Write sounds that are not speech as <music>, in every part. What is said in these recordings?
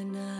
and I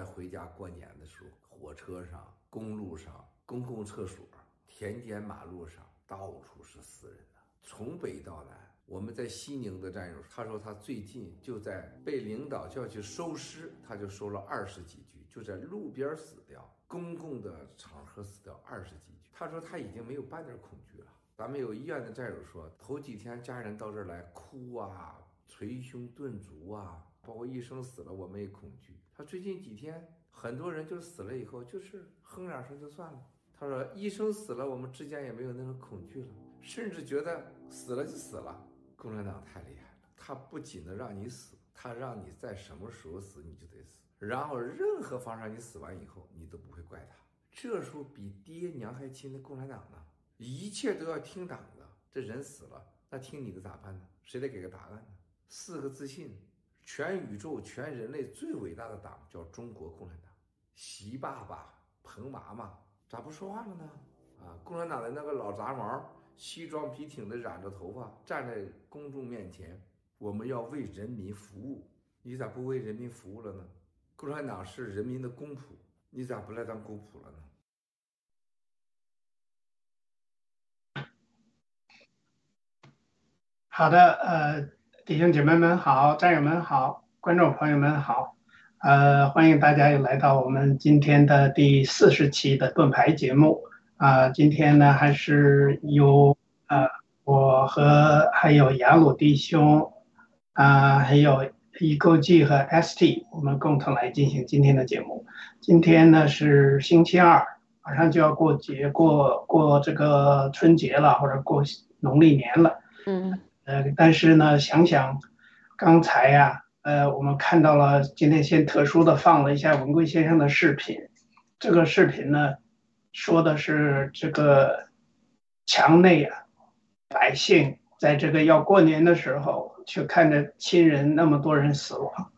在回家过年的时候，火车上、公路上、公共厕所、田间马路上，到处是死人的，从北到南。我们在西宁的战友，他说他最近就在被领导叫去收尸，他就收了二十几具，就在路边死掉，公共的场合死掉二十几具。他说他已经没有半点恐惧了。咱们有医院的战友说，头几天家人到这儿来哭啊，捶胸顿足啊，包括医生死了，我们也恐惧。他最近几天，很多人就死了以后，就是哼两声就算了。他说医生死了，我们之间也没有那种恐惧了，甚至觉得死了就死了。共产党太厉害了，他不仅能让你死，他让你在什么时候死你就得死，然后任何方让你死完以后，你都不会怪他。这时候比爹娘还亲的共产党呢，一切都要听党的。这人死了，那听你的咋办呢？谁得给个答案呢？四个自信，全宇宙、全人类最伟大的党叫中国共产党。习爸爸、彭妈妈咋不说话了呢？啊，共产党的那个老杂毛，西装笔挺的染着头发，站在公众面前，我们要为人民服务。你咋不为人民服务了呢？共产党是人民的公仆，你咋不来当公仆了呢？好的，呃，弟兄姐妹们好，战友们好，观众朋友们好，呃，欢迎大家又来到我们今天的第四十期的盾牌节目啊、今天呢，还是由呃我和还有雅鲁弟兄啊、还有易购记和 ST，我们共同来进行今天的节目。今天呢是星期二，马上就要过节，过过这个春节了，或者过农历年了。嗯呃，但是呢，想想刚才呀、呃，我们看到了今天先特殊的放了一下文贵先生的视频。这个视频呢，说的是这个墙内啊，百姓在这个要过年的时候，却看着亲人那么多人死亡。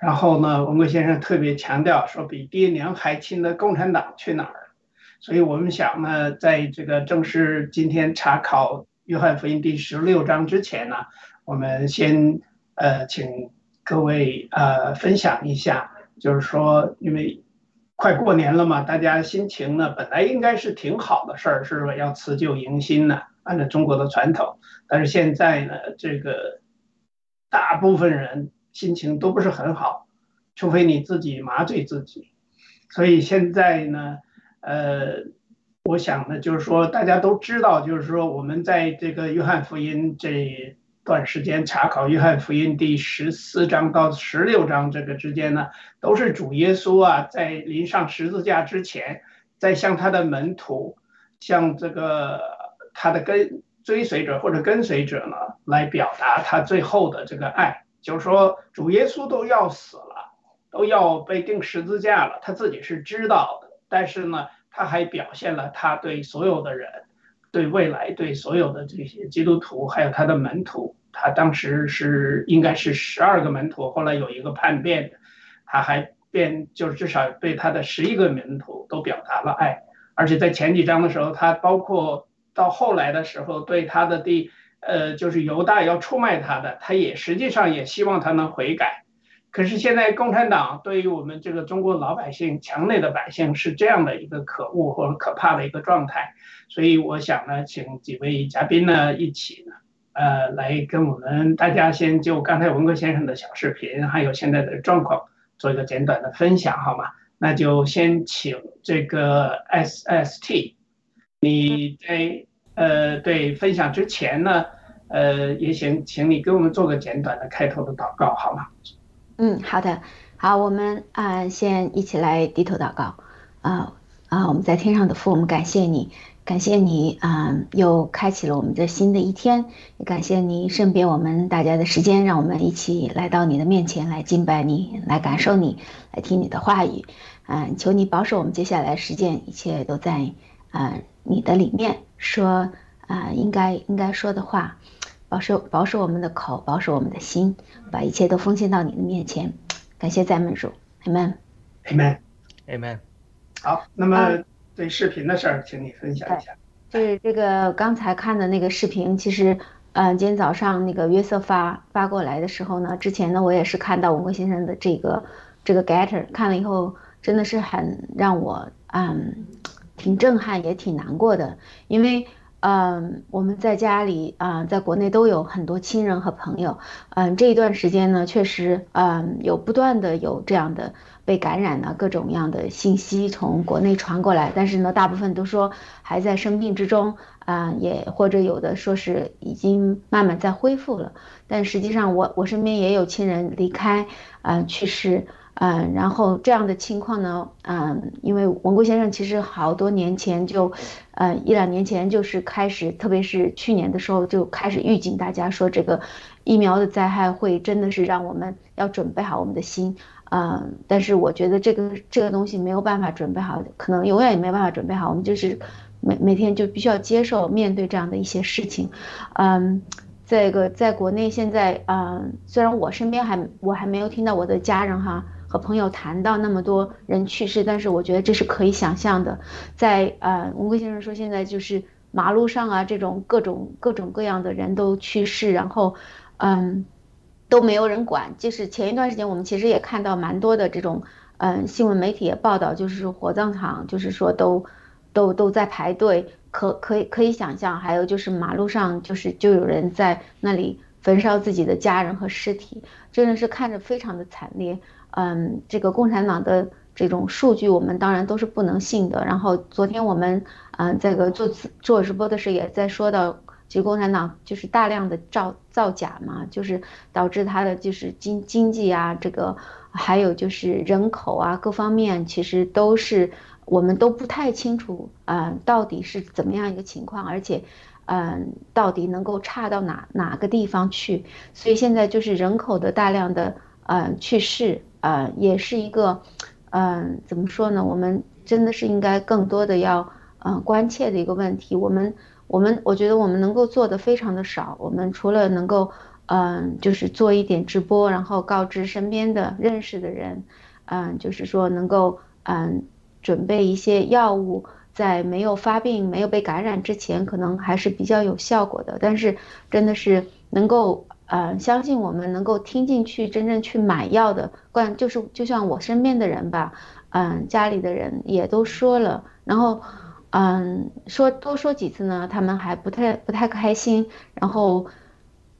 然后呢，文贵先生特别强调说，比爹娘还亲的共产党去哪儿？所以我们想呢，在这个正式今天查考约翰福音第十六章之前呢，我们先呃请各位呃分享一下，就是说，因为快过年了嘛，大家心情呢本来应该是挺好的事儿，是吧？要辞旧迎新呢，按照中国的传统，但是现在呢，这个大部分人心情都不是很好，除非你自己麻醉自己。所以现在呢，呃，我想呢，就是说大家都知道，就是说我们在这个约翰福音这段时间查考约翰福音第十四章到十六章这个之间呢，都是主耶稣啊在临上十字架之前，在向他的门徒，向这个他的跟追随者或者跟随者呢，来表达他最后的这个爱，就是说主耶稣都要死了，都要被钉十字架了，他自己是知道的，但是呢，他还表现了他对所有的人，对未来，对所有的这些基督徒，还有他的门徒，他当时是应该是十二个门徒，后来有一个叛变的，他还变，就是至少对他的十一个门徒都表达了爱，而且在前几章的时候，他包括到后来的时候，对他的第呃就是犹大要出卖他的，他也实际上也希望他能悔改。可是现在共产党对于我们这个中国老百姓、墙内的百姓是这样的一个可恶或者可怕的一个状态，所以我想呢，请几位嘉宾呢一起呢，呃，来跟我们大家先就刚才文革先生的小视频，还有现在的状况做一个简短的分享，好吗？那就先请这个 SST，你在呃对分享之前呢，呃，也请请你给我们做个简短的开头的祷告，好吗？嗯，好的，好，我们啊、先一起来低头祷告。啊啊，我们在天上的父，我们感谢你，感谢你啊，又开启了我们这新的一天，也感谢你身边我们大家的时间，让我们一起来到你的面前来敬拜你，来感受你，来听你的话语。嗯，求你保守我们接下来实践，一切都在啊你的里面。说啊应该应该说的话，保守保守我们的口，保守我们的心，把一切都奉献到你的面前。感谢赞美主，Amen，Amen，Amen。好，那么。对视频的事儿，请你分享一下。就是这个刚才看的那个视频，其实，嗯，今天早上那个约瑟发发过来的时候呢，之前呢我也是看到文贵先生的这个这个 getter，看了以后真的是很让我嗯挺震撼，也挺难过的，因为嗯我们在家里啊，在国内都有很多亲人和朋友，嗯这一段时间呢，确实嗯有不断的有这样的。被感染的各种样的信息从国内传过来，但是呢，大部分都说还在生病之中啊，也或者有的说是已经慢慢在恢复了。但实际上，我我身边也有亲人离开啊去世嗯，然后这样的情况呢，嗯，因为文贵先生其实好多年前就，呃一两年前就是开始，特别是去年的时候就开始预警大家说这个疫苗的灾害会真的是让我们要准备好我们的心。嗯，但是我觉得这个这个东西没有办法准备好，可能永远也没办法准备好。我们就是每每天就必须要接受面对这样的一些事情。嗯，这个在国内现在，嗯，虽然我身边还我还没有听到我的家人哈和朋友谈到那么多人去世，但是我觉得这是可以想象的。在呃，吴贵先生说现在就是马路上啊，这种各种各种各样的人都去世，然后，嗯。都没有人管，就是前一段时间我们其实也看到蛮多的这种，嗯，新闻媒体也报道，就是火葬场，就是说都，都都在排队，可可以可以想象，还有就是马路上就是就有人在那里焚烧自己的家人和尸体，真的是看着非常的惨烈。嗯，这个共产党的这种数据我们当然都是不能信的。然后昨天我们嗯这个做做直播的时候也在说到。其实共产党就是大量的造造假嘛，就是导致它的就是经经济啊，这个还有就是人口啊各方面，其实都是我们都不太清楚啊，到底是怎么样一个情况，而且，嗯，到底能够差到哪哪个地方去？所以现在就是人口的大量的嗯去世，呃，也是一个，嗯，怎么说呢？我们真的是应该更多的要嗯关切的一个问题，我们。我们我觉得我们能够做的非常的少，我们除了能够，嗯，就是做一点直播，然后告知身边的认识的人，嗯，就是说能够，嗯，准备一些药物，在没有发病、没有被感染之前，可能还是比较有效果的。但是真的是能够，嗯，相信我们能够听进去，真正去买药的，关就是就像我身边的人吧，嗯，家里的人也都说了，然后。嗯，说多说几次呢，他们还不太不太开心。然后，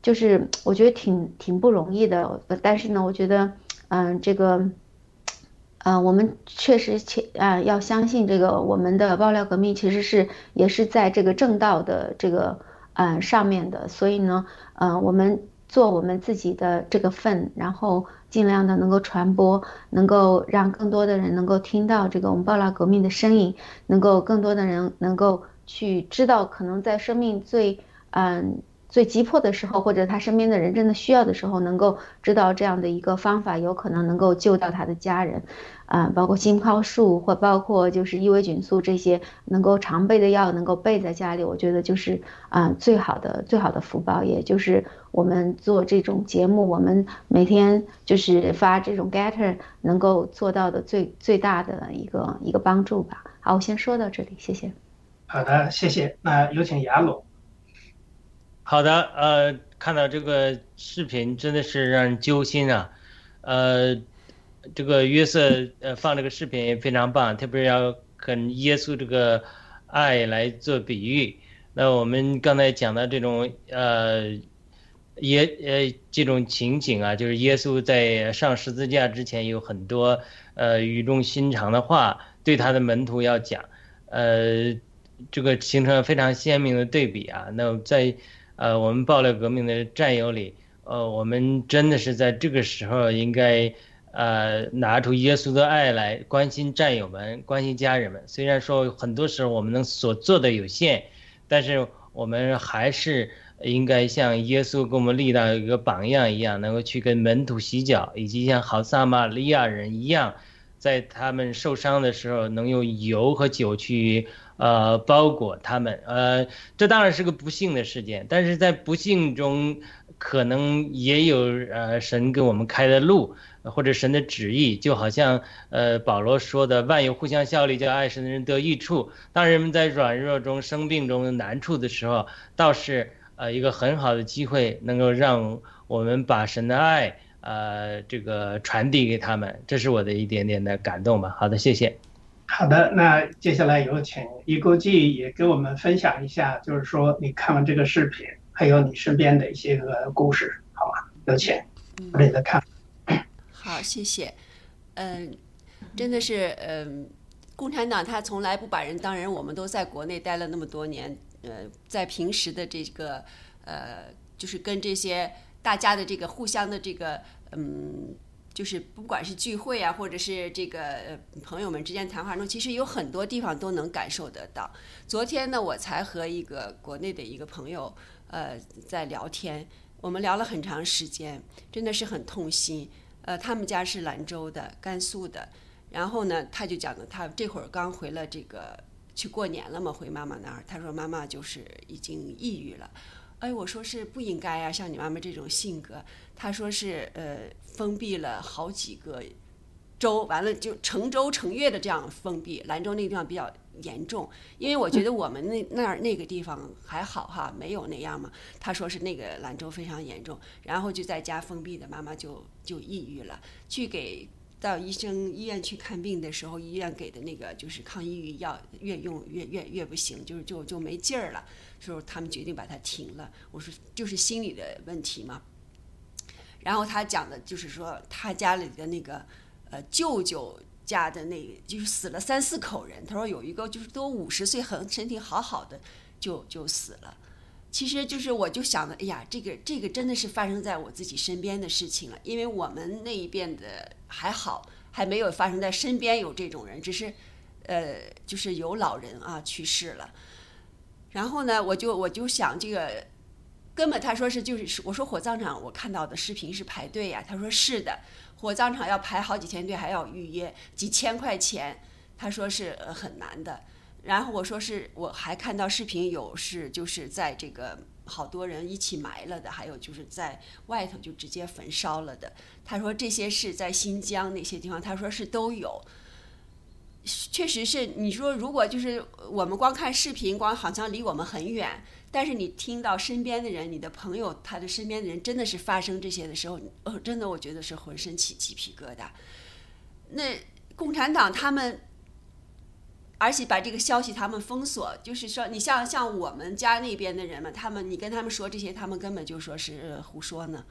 就是我觉得挺挺不容易的。但是呢，我觉得，嗯，这个，嗯，我们确实切啊要相信这个我们的爆料革命其实是也是在这个正道的这个嗯上面的。所以呢，嗯，我们做我们自己的这个份，然后。尽量的能够传播，能够让更多的人能够听到这个我们爆料革命的声音，能够更多的人能够去知道，可能在生命最嗯最急迫的时候，或者他身边的人真的需要的时候，能够知道这样的一个方法，有可能能够救到他的家人。啊，包括浸泡素或包括就是异维菌素这些能够常备的药，能够备在家里，我觉得就是啊最好的最好的福报，也就是我们做这种节目，我们每天就是发这种 getter 能够做到的最最大的一个一个帮助吧。好，我先说到这里，谢谢。好的，谢谢。那有请雅鲁。好的，呃，看到这个视频真的是让人揪心啊，呃。这个约瑟呃放这个视频也非常棒，特别要跟耶稣这个爱来做比喻。那我们刚才讲的这种呃耶呃这种情景啊，就是耶稣在上十字架之前有很多呃语重心长的话对他的门徒要讲，呃这个形成了非常鲜明的对比啊。那在呃我们爆料革命的战友里，呃我们真的是在这个时候应该。呃，拿出耶稣的爱来关心战友们，关心家人们。虽然说很多时候我们能所做的有限，但是我们还是应该像耶稣给我们立到一个榜样一样，能够去跟门徒洗脚，以及像好撒玛利亚人一样，在他们受伤的时候，能用油和酒去呃包裹他们。呃，这当然是个不幸的事件，但是在不幸中，可能也有呃神给我们开的路。或者神的旨意，就好像呃保罗说的，万有互相效力，叫爱神的人得益处。当人们在软弱中、生病中、难处的时候，倒是呃一个很好的机会，能够让我们把神的爱呃这个传递给他们。这是我的一点点的感动吧。好的，谢谢。好的，那接下来有请一国际也给我们分享一下，就是说你看完这个视频，还有你身边的一些个故事，好吗？有请，你的看。好，谢谢。嗯，真的是，嗯，共产党他从来不把人当人。我们都在国内待了那么多年，呃，在平时的这个，呃，就是跟这些大家的这个互相的这个，嗯，就是不管是聚会啊，或者是这个朋友们之间谈话中，其实有很多地方都能感受得到。昨天呢，我才和一个国内的一个朋友，呃，在聊天，我们聊了很长时间，真的是很痛心。呃，他们家是兰州的，甘肃的。然后呢，他就讲的，他这会儿刚回了这个去过年了嘛，回妈妈那儿。他说妈妈就是已经抑郁了。哎，我说是不应该啊，像你妈妈这种性格。他说是呃，封闭了好几个州，完了就成州成月的这样封闭。兰州那个地方比较。严重，因为我觉得我们那那儿那个地方还好哈，没有那样嘛。他说是那个兰州非常严重，然后就在家封闭的，妈妈就就抑郁了。去给到医生医院去看病的时候，医院给的那个就是抗抑郁药越用越越越不行，就是就就没劲儿了。时候他们决定把它停了。我说就是心理的问题嘛。然后他讲的就是说他家里的那个呃舅舅。家的那个就是死了三四口人，他说有一个就是都五十岁很身体好好的就就死了，其实就是我就想着，哎呀，这个这个真的是发生在我自己身边的事情了，因为我们那一边的还好，还没有发生在身边有这种人，只是呃就是有老人啊去世了，然后呢，我就我就想这个根本他说是就是我说火葬场我看到的视频是排队呀，他说是的。火葬场要排好几天队，还要预约，几千块钱，他说是呃很难的。然后我说是，我还看到视频有是就是在这个好多人一起埋了的，还有就是在外头就直接焚烧了的。他说这些是在新疆那些地方，他说是都有。确实是，你说如果就是我们光看视频，光好像离我们很远。但是你听到身边的人，你的朋友，他的身边的人真的是发生这些的时候，哦，真的我觉得是浑身起鸡皮疙瘩。那共产党他们，而且把这个消息他们封锁，就是说，你像像我们家那边的人嘛，他们你跟他们说这些，他们根本就说是胡说呢。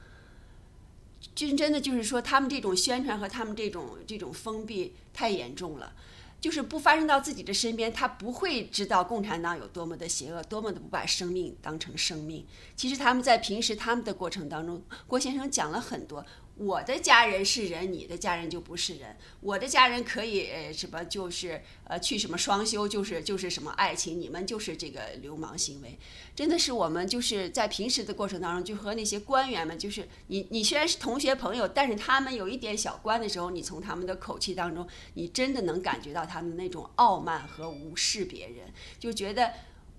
就真的就是说，他们这种宣传和他们这种这种封闭太严重了。就是不发生到自己的身边，他不会知道共产党有多么的邪恶，多么的不把生命当成生命。其实他们在平时他们的过程当中，郭先生讲了很多。我的家人是人，你的家人就不是人。我的家人可以什么就是呃去什么双休，就是就是什么爱情，你们就是这个流氓行为。真的是我们就是在平时的过程当中，就和那些官员们，就是你你虽然是同学朋友，但是他们有一点小官的时候，你从他们的口气当中，你真的能感觉到他们那种傲慢和无视别人，就觉得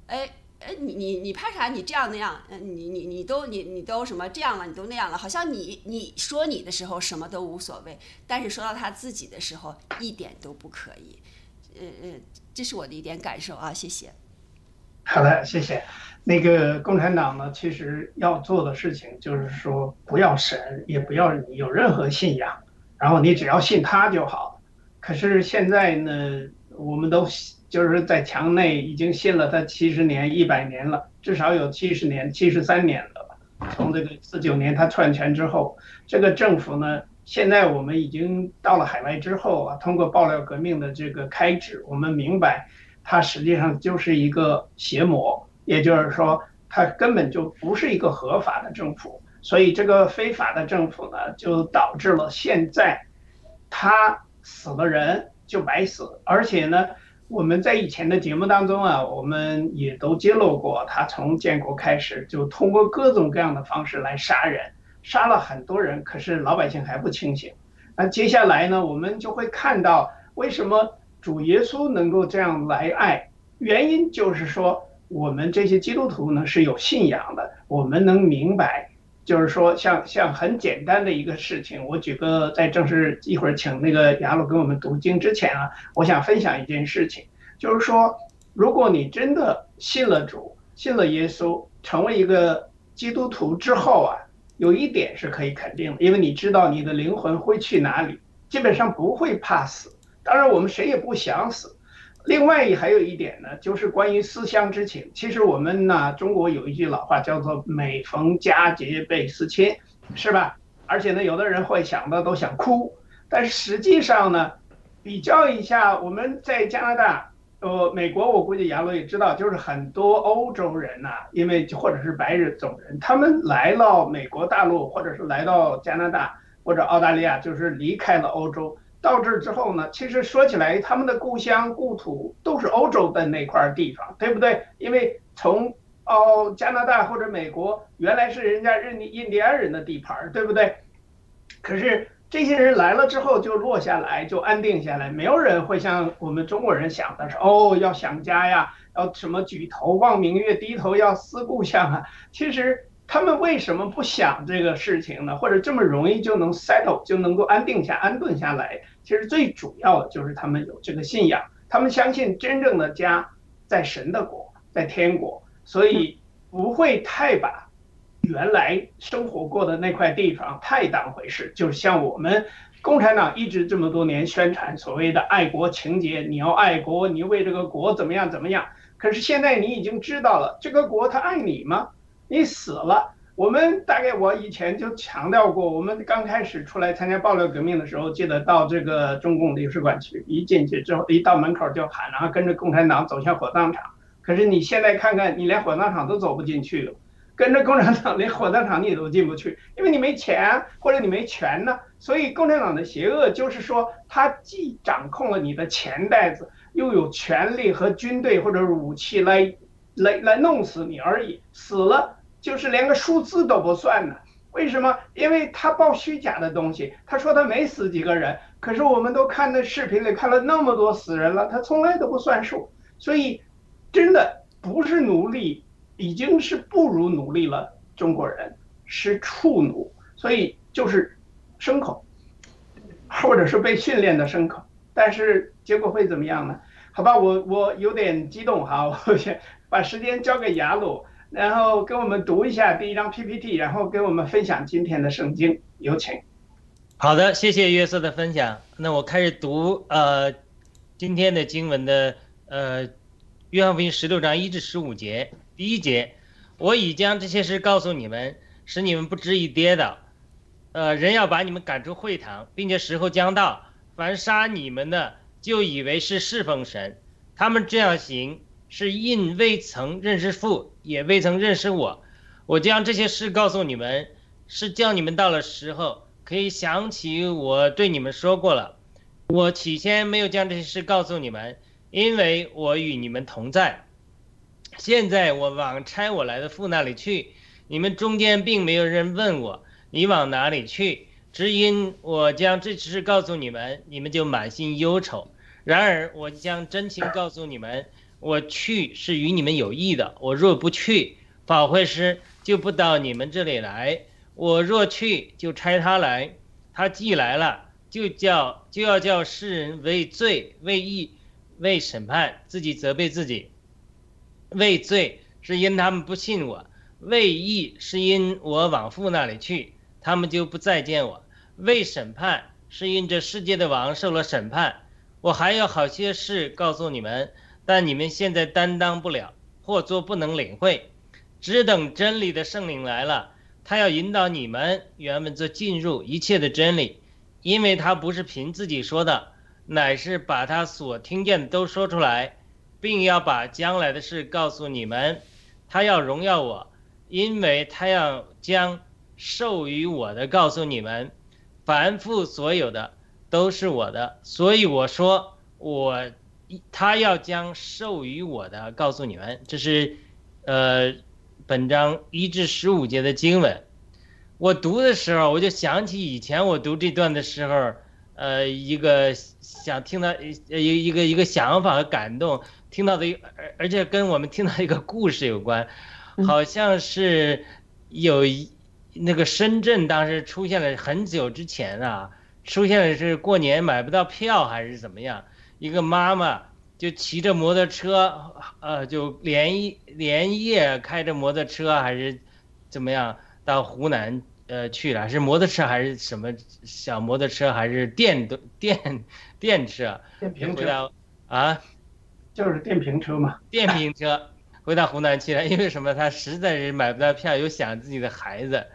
哎。哎，你你你怕啥？你这样那样，嗯，你你你都你你都什么这样了？你都那样了，好像你你说你的时候什么都无所谓，但是说到他自己的时候一点都不可以。呃呃，这是我的一点感受啊，谢谢。好的，谢谢。那个共产党呢，其实要做的事情就是说，不要神，也不要你有任何信仰，然后你只要信他就好。可是现在呢，我们都。就是在墙内已经信了他七十年、一百年了，至少有七十年、七十三年了吧。从这个四九年他篡权之后，这个政府呢，现在我们已经到了海外之后啊，通过爆料革命的这个开支，我们明白，它实际上就是一个邪魔，也就是说，它根本就不是一个合法的政府。所以这个非法的政府呢，就导致了现在他死了人就白死，而且呢，我们在以前的节目当中啊，我们也都揭露过，他从建国开始就通过各种各样的方式来杀人，杀了很多人，可是老百姓还不清醒。那接下来呢，我们就会看到为什么主耶稣能够这样来爱，原因就是说我们这些基督徒呢是有信仰的，我们能明白。就是说，像像很简单的一个事情，我举个在正式一会儿请那个雅鲁给我们读经之前啊，我想分享一件事情，就是说，如果你真的信了主，信了耶稣，成为一个基督徒之后啊，有一点是可以肯定的，因为你知道你的灵魂会去哪里，基本上不会怕死。当然，我们谁也不想死。另外还有一点呢，就是关于思乡之情。其实我们呢，中国有一句老话叫做“每逢佳节倍思亲”，是吧？而且呢，有的人会想到都想哭。但是实际上呢，比较一下，我们在加拿大、呃，美国，我估计杨罗也知道，就是很多欧洲人呐，因为或者是白人种人，他们来到美国大陆，或者是来到加拿大或者澳大利亚，就是离开了欧洲。到这之后呢，其实说起来，他们的故乡故土都是欧洲的那块地方，对不对？因为从哦加拿大或者美国原来是人家印印第安人的地盘，对不对？可是这些人来了之后就落下来，就安定下来，没有人会像我们中国人想的是哦要想家呀，要什么举头望明月，低头要思故乡啊。其实。他们为什么不想这个事情呢？或者这么容易就能 settle 就能够安定下安顿下来？其实最主要的就是他们有这个信仰，他们相信真正的家在神的国，在天国，所以不会太把原来生活过的那块地方太当回事。就是像我们共产党一直这么多年宣传所谓的爱国情节，你要爱国，你为这个国怎么样怎么样？可是现在你已经知道了，这个国他爱你吗？你死了，我们大概我以前就强调过，我们刚开始出来参加爆料革命的时候，记得到这个中共领事馆去，一进去之后，一到门口就喊，然后跟着共产党走向火葬场。可是你现在看看，你连火葬场都走不进去了，跟着共产党连火葬场你都进不去，因为你没钱或者你没权呢。所以共产党的邪恶就是说，他既掌控了你的钱袋子，又有权力和军队或者武器来来来弄死你而已，死了。就是连个数字都不算呢？为什么？因为他报虚假的东西。他说他没死几个人，可是我们都看那视频里看了那么多死人了，他从来都不算数。所以，真的不是奴隶，已经是不如奴隶了。中国人是畜奴，所以就是牲口，或者是被训练的牲口。但是结果会怎么样呢？好吧，我我有点激动哈，我先把时间交给雅鲁。然后跟我们读一下第一张 PPT，然后跟我们分享今天的圣经，有请。好的，谢谢约瑟的分享。那我开始读呃今天的经文的呃约翰福音十六章一至十五节。第一节，我已将这些事告诉你们，使你们不至于跌倒。呃，人要把你们赶出会堂，并且时候将到，凡杀你们的，就以为是侍奉神。他们这样行。是因未曾认识父，也未曾认识我。我将这些事告诉你们，是叫你们到了时候可以想起我对你们说过了。我起先没有将这些事告诉你们，因为我与你们同在。现在我往差我来的父那里去，你们中间并没有人问我你往哪里去，只因我将这事告诉你们，你们就满心忧愁。然而我将真情告诉你们。我去是与你们有益的。我若不去，保惠师就不到你们这里来。我若去，就差他来。他既来了，就叫就要叫世人为罪、为义、为审判，自己责备自己。为罪是因他们不信我；为义是因我往父那里去，他们就不再见我；为审判是因这世界的王受了审判。我还有好些事告诉你们。但你们现在担当不了，或作不能领会，只等真理的圣灵来了，他要引导你们原文则进入一切的真理，因为他不是凭自己说的，乃是把他所听见的都说出来，并要把将来的事告诉你们。他要荣耀我，因为他要将授予我的告诉你们。凡父所有的，都是我的，所以我说我他要将授予我的告诉你们，这是呃本章一至十五节的经文。我读的时候，我就想起以前我读这段的时候，呃，一个想听到呃一一个一个想法和感动，听到的，而而且跟我们听到一个故事有关，好像是有一那个深圳当时出现了很久之前啊，出现的是过年买不到票还是怎么样，一个妈妈就骑着摩托车，呃，就连夜连夜开着摩托车还是怎么样到湖南。呃，去了是摩托车还是什么小摩托车还是电动电电车？电瓶车啊，就是电瓶车嘛。电瓶车回到湖南去了，因为什么？他实在是买不到票，又想自己的孩子，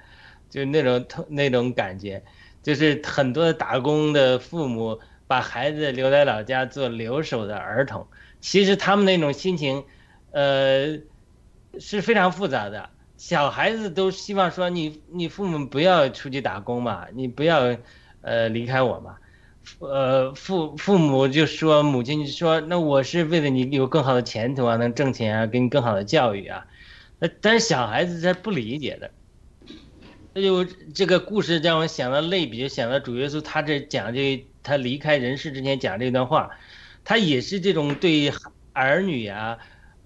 就那种那种感觉，就是很多打工的父母把孩子留在老家做留守的儿童，其实他们那种心情，呃，是非常复杂的。小孩子都希望说你你父母不要出去打工嘛，你不要，呃离开我嘛，呃父父母就说母亲就说那我是为了你有更好的前途啊，能挣钱啊，给你更好的教育啊，那但是小孩子他不理解的，那就这个故事让我想到类比，想到主耶稣他这讲这他离开人世之前讲这段话，他也是这种对儿女啊，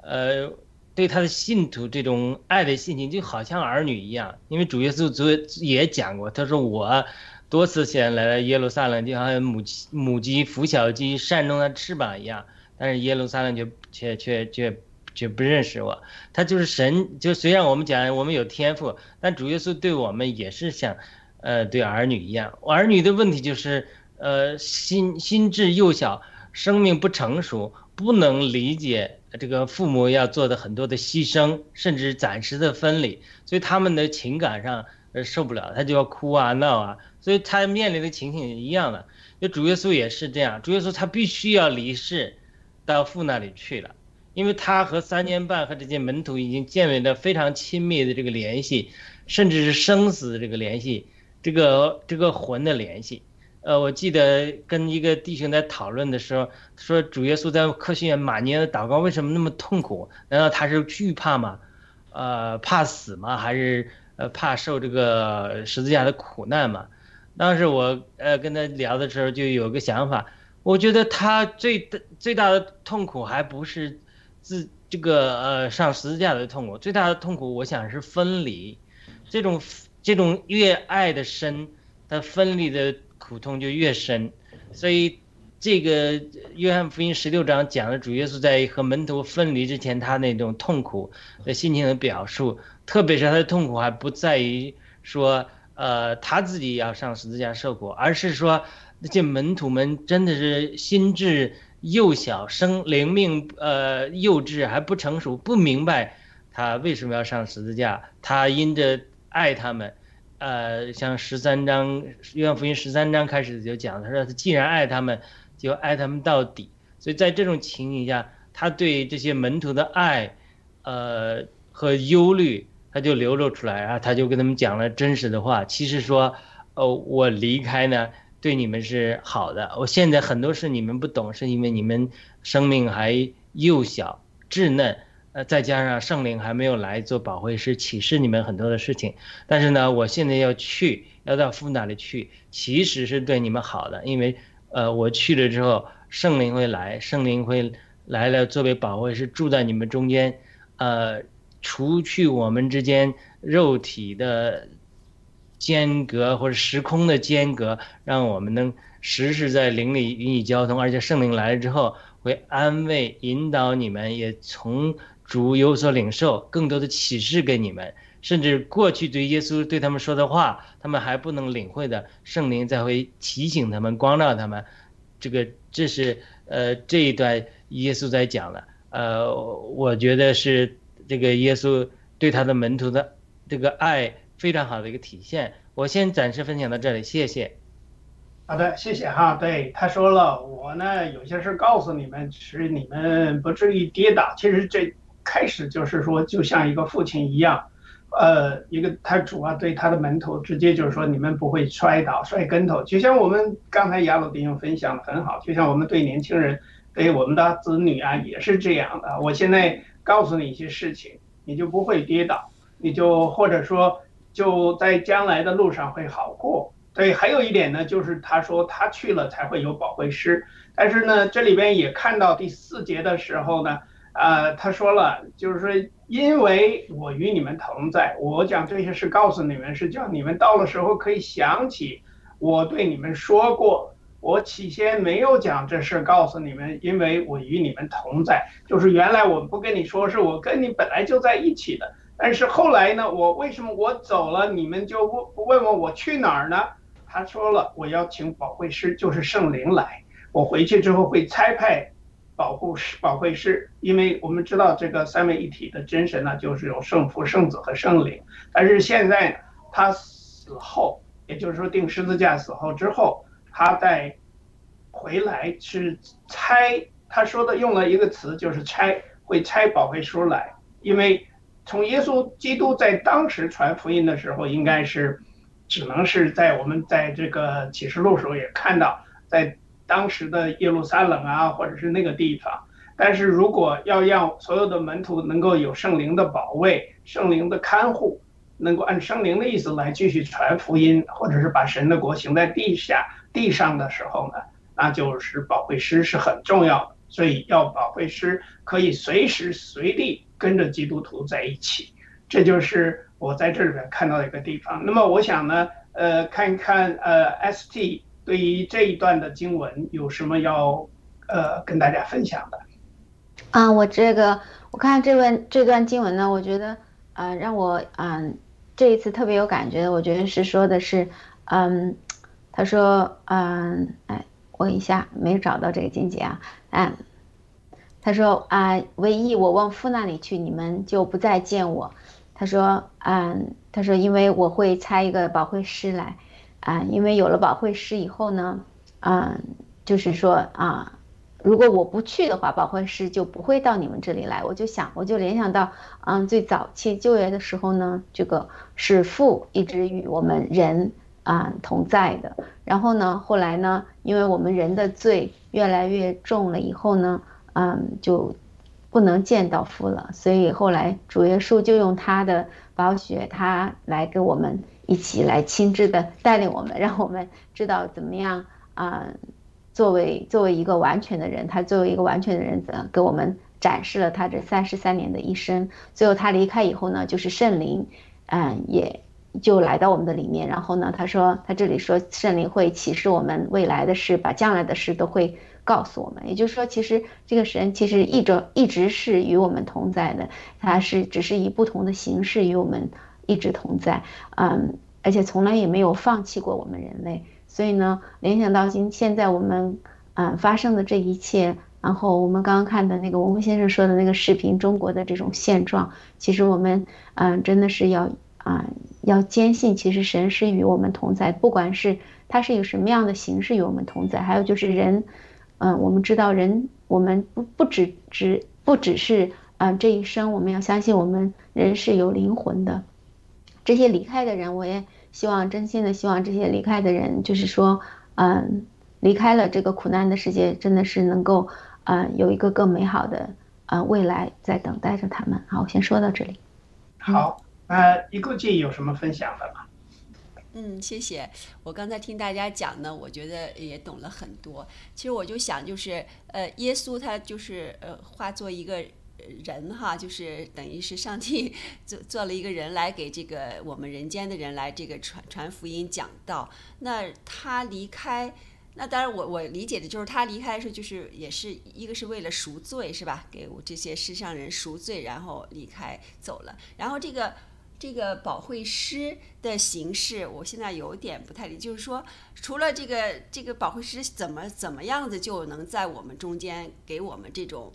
呃。对他的信徒这种爱的心情，就好像儿女一样。因为主耶稣昨也讲过，他说我多次前来了耶路撒冷，就像母鸡母鸡孵小鸡扇动它翅膀一样。但是耶路撒冷却却却却却不认识我。他就是神，就虽然我们讲我们有天赋，但主耶稣对我们也是像，呃，对儿女一样。儿女的问题就是，呃，心心智幼小，生命不成熟，不能理解。这个父母要做的很多的牺牲，甚至暂时的分离，所以他们的情感上呃受不了，他就要哭啊闹啊，所以他面临的情形一样的。就主耶稣也是这样，主耶稣他必须要离世，到父那里去了，因为他和三年半和这些门徒已经建立了非常亲密的这个联系，甚至是生死的这个联系，这个这个魂的联系。呃，我记得跟一个弟兄在讨论的时候，说主耶稣在科学院马尼的祷告为什么那么痛苦？难道他是惧怕吗？呃，怕死吗？还是呃怕受这个十字架的苦难吗？当时我呃跟他聊的时候就有个想法，我觉得他最大最大的痛苦还不是自这个呃上十字架的痛苦，最大的痛苦我想是分离，这种这种越爱的深，他分离的。苦痛就越深，所以这个约翰福音十六章讲的主耶稣在和门徒分离之前，他那种痛苦的心情的表述，特别是他的痛苦还不在于说，呃，他自己要上十字架受苦，而是说那些门徒们真的是心智幼小，生灵命呃幼稚还不成熟，不明白他为什么要上十字架，他因着爱他们。呃，像十三章约翰福音十三章开始就讲，他说他既然爱他们，就爱他们到底。所以在这种情形下，他对这些门徒的爱，呃和忧虑，他就流露出来啊，他就跟他们讲了真实的话。其实说，哦，我离开呢，对你们是好的。我现在很多事你们不懂，是因为你们生命还幼小稚嫩。再加上圣灵还没有来做保会师，启示你们很多的事情。但是呢，我现在要去，要到父那里去，其实是对你们好的，因为，呃，我去了之后，圣灵会来，圣灵会来了，作为保会师住在你们中间，呃，除去我们之间肉体的间隔或者时空的间隔，让我们能时时在灵里与你交通，而且圣灵来了之后会安慰、引导你们，也从。主有所领受，更多的启示给你们，甚至过去对耶稣对他们说的话，他们还不能领会的，圣灵才会提醒他们、光照他们。这个这是呃这一段耶稣在讲的，呃，我觉得是这个耶稣对他的门徒的这个爱非常好的一个体现。我先暂时分享到这里，谢谢。好的，谢谢哈。对他说了，我呢有些事告诉你们，使你们不至于跌倒。其实这。开始就是说，就像一个父亲一样，呃，一个他主要对他的门徒直接就是说，你们不会摔倒、摔跟头，就像我们刚才雅鲁弟兄分享的很好，就像我们对年轻人、对我们的子女啊，也是这样的。我现在告诉你一些事情，你就不会跌倒，你就或者说就在将来的路上会好过。对，还有一点呢，就是他说他去了才会有保惠师，但是呢，这里边也看到第四节的时候呢。呃，他说了，就是说，因为我与你们同在，我讲这些事告诉你们，是叫你们到了时候可以想起我对你们说过。我起先没有讲这事告诉你们，因为我与你们同在，就是原来我不跟你说，是我跟你本来就在一起的。但是后来呢，我为什么我走了，你们就问问我我去哪儿呢？他说了，我要请保惠师，就是圣灵来，我回去之后会差派。保护师、保会师，因为我们知道这个三位一体的真神呢，就是有圣父、圣子和圣灵。但是现在他死后，也就是说定十字架死后之后，他再回来是拆。他说的用了一个词，就是拆，会拆保会书来。因为从耶稣基督在当时传福音的时候，应该是只能是在我们在这个启示录时候也看到在。当时的耶路撒冷啊，或者是那个地方，但是如果要让所有的门徒能够有圣灵的保卫、圣灵的看护，能够按圣灵的意思来继续传福音，或者是把神的国行在地下、地上的时候呢，那就是保惠师是很重要的。所以要保惠师可以随时随地跟着基督徒在一起，这就是我在这里边看到的一个地方。那么我想呢，呃，看一看呃，ST。对于这一段的经文有什么要呃跟大家分享的？啊，我这个我看这段这段经文呢，我觉得呃让我嗯这一次特别有感觉的，我觉得是说的是嗯他说嗯哎我一下没找到这个境界啊嗯他说啊唯一我往父那里去，你们就不再见我。他说嗯他说因为我会差一个保惠师来。啊，因为有了保会师以后呢，嗯，就是说啊，如果我不去的话，保会师就不会到你们这里来。我就想，我就联想到，嗯，最早期救援的时候呢，这个是父一直与我们人啊同在的。然后呢，后来呢，因为我们人的罪越来越重了以后呢，嗯，就不能见到父了。所以后来主耶稣就用他的宝血，他来给我们。一起来亲自的带领我们，让我们知道怎么样啊？作为作为一个完全的人，他作为一个完全的人，怎给我们展示了他这三十三年的一生。最后他离开以后呢，就是圣灵，嗯，也就来到我们的里面。然后呢，他说他这里说圣灵会启示我们未来的事，把将来的事都会告诉我们。也就是说，其实这个神其实一直一直是与我们同在的，他是只是以不同的形式与我们。一直同在，嗯，而且从来也没有放弃过我们人类。所以呢，联想到今现在我们，嗯，发生的这一切，然后我们刚刚看的那个文峰先生说的那个视频，中国的这种现状，其实我们，嗯，真的是要，啊，要坚信，其实神是与我们同在，不管是他是以什么样的形式与我们同在。还有就是人，嗯，我们知道人，我们不不只只不只是，啊，这一生我们要相信，我们人是有灵魂的。这些离开的人，我也希望真心的希望这些离开的人，就是说，嗯，离开了这个苦难的世界，真的是能够，嗯，有一个更美好的，呃，未来在等待着他们。好，我先说到这里。好，呃，一个记有什么分享的吗？嗯，谢谢。我刚才听大家讲呢，我觉得也懂了很多。其实我就想，就是呃，耶稣他就是呃，化作一个。人哈，就是等于是上帝 <laughs> 做做了一个人来给这个我们人间的人来这个传传福音讲道。那他离开，那当然我我理解的就是他离开的时候，就是也是一个是为了赎罪，是吧？给我这些世上人赎罪，然后离开走了。然后这个这个保会师的形式，我现在有点不太理，就是说除了这个这个保会师怎么怎么样子就能在我们中间给我们这种。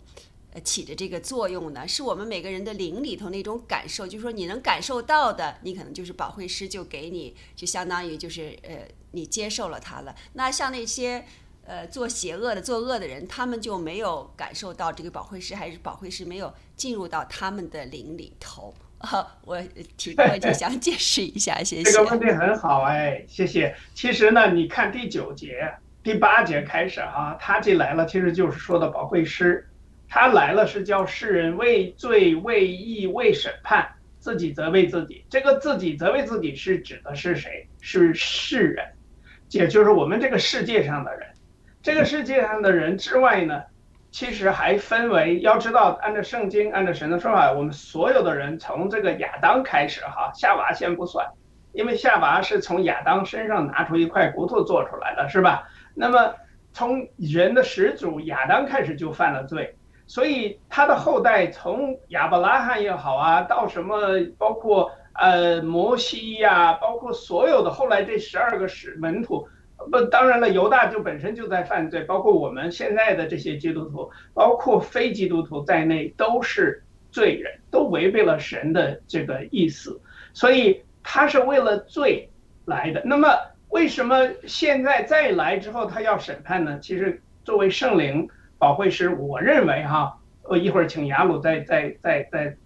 起的这个作用呢，是我们每个人的灵里头那种感受，就是说你能感受到的，你可能就是保会师就给你，就相当于就是呃，你接受了他了。那像那些呃做邪恶的、作恶的人，他们就没有感受到这个保惠师，还是保惠师没有进入到他们的灵里头。啊，我提个问题想解释一下，谢谢。这个问题很好，哎，谢谢。其实呢，你看第九节、第八节开始啊，他进来了，其实就是说的保惠师，他来了是叫世人为罪、为义、为审判，自己责备自己。这个自己责备自己是指的是谁？是世人，也就是我们这个世界上的人。这个世界上的人之外呢？其实还分为，要知道，按照圣经，按照神的说法，我们所有的人从这个亚当开始，哈，夏娃先不算，因为夏娃是从亚当身上拿出一块骨头做出来的，是吧？那么从人的始祖亚当开始就犯了罪，所以他的后代从亚伯拉罕也好啊，到什么，包括呃摩西呀，包括所有的后来这十二个使门徒。不，当然了，犹大就本身就在犯罪，包括我们现在的这些基督徒，包括非基督徒在内，都是罪人，都违背了神的这个意思，所以他是为了罪来的。那么，为什么现在再来之后他要审判呢？其实，作为圣灵保惠师，我认为哈，我一会儿请雅鲁再再再再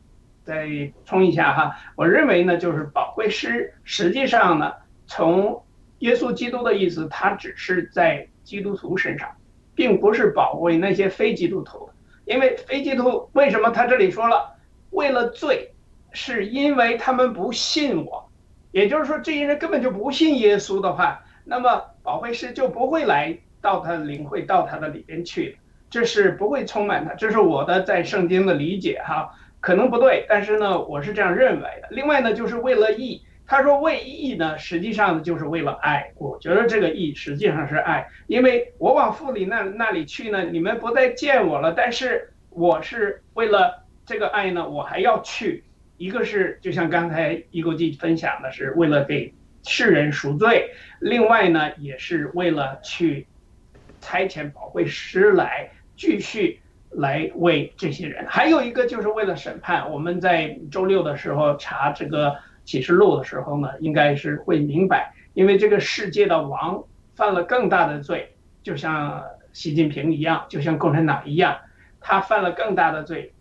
再冲一下哈。我认为呢，就是保惠师实际上呢，从耶稣基督的意思，他只是在基督徒身上，并不是保卫那些非基督徒。因为非基督为什么他这里说了为了罪，是因为他们不信我。也就是说，这些人根本就不信耶稣的话，那么保惠师就不会来到他的灵会到他的里边去，这是不会充满的。这是我的在圣经的理解哈，可能不对，但是呢，我是这样认为的。另外呢，就是为了义。他说为义呢，实际上就是为了爱。我觉得这个义实际上是爱，因为我往父里那那里去呢，你们不再见我了。但是我是为了这个爱呢，我还要去。一个是就像刚才易国际分享的，是为了给世人赎罪；另外呢，也是为了去差遣保惠师来继续来为这些人。还有一个就是为了审判。我们在周六的时候查这个。启示录的时候呢，应该是会明白，因为这个世界的王犯了更大的罪，就像习近平一样，就像共产党一样，他犯了更大的罪，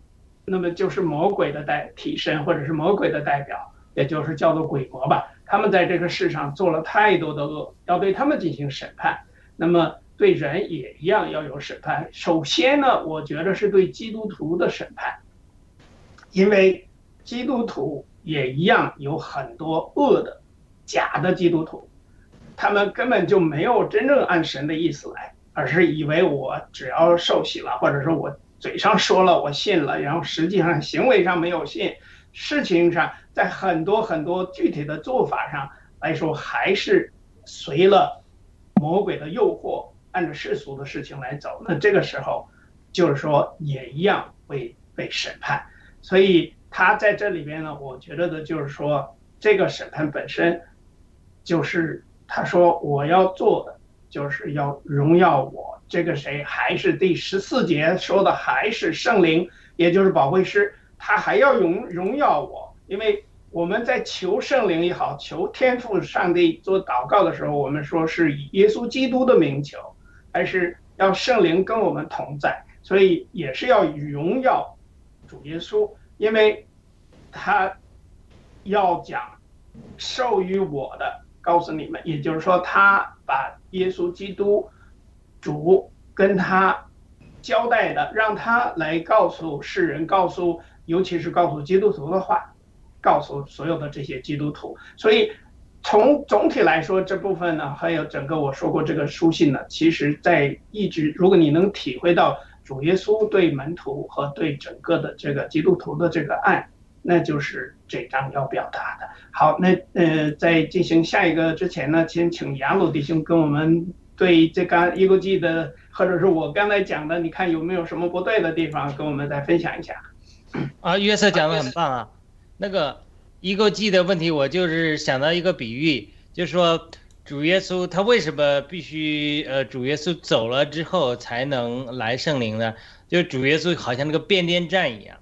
那么就是魔鬼的代替身，或者是魔鬼的代表，也就是叫做鬼魔吧。他们在这个世上做了太多的恶，要对他们进行审判。那么对人也一样要有审判。首先呢，我觉得是对基督徒的审判，因为基督徒。也一样有很多恶的、假的基督徒，他们根本就没有真正按神的意思来，而是以为我只要受洗了，或者说我嘴上说了我信了，然后实际上行为上没有信，事情上在很多很多具体的做法上来说，还是随了魔鬼的诱惑，按照世俗的事情来走。那这个时候，就是说也一样会被审判，所以。他在这里边呢，我觉得的就是说，这个审判本身，就是他说我要做的，就是要荣耀我。这个谁还是第十四节说的，还是圣灵，也就是保惠师，他还要荣荣耀我。因为我们在求圣灵也好，求天父上帝做祷告的时候，我们说是以耶稣基督的名求，还是要圣灵跟我们同在，所以也是要荣耀主耶稣。因为，他要讲授予我的，告诉你们，也就是说，他把耶稣基督主跟他交代的，让他来告诉世人，告诉尤其是告诉基督徒的话，告诉所有的这些基督徒。所以，从总体来说，这部分呢，还有整个我说过这个书信呢，其实在一直，如果你能体会到。主耶稣对门徒和对整个的这个基督徒的这个爱，那就是这章要表达的。好，那呃，在进行下一个之前呢，先请雅鲁弟兄跟我们对这个一个记的，或者是我刚才讲的，你看有没有什么不对的地方，跟我们再分享一下。啊，约瑟讲的很棒啊。那个一个记的问题，我就是想到一个比喻，就是说。主耶稣他为什么必须呃主耶稣走了之后才能来圣灵呢？就主耶稣好像那个变电站一样，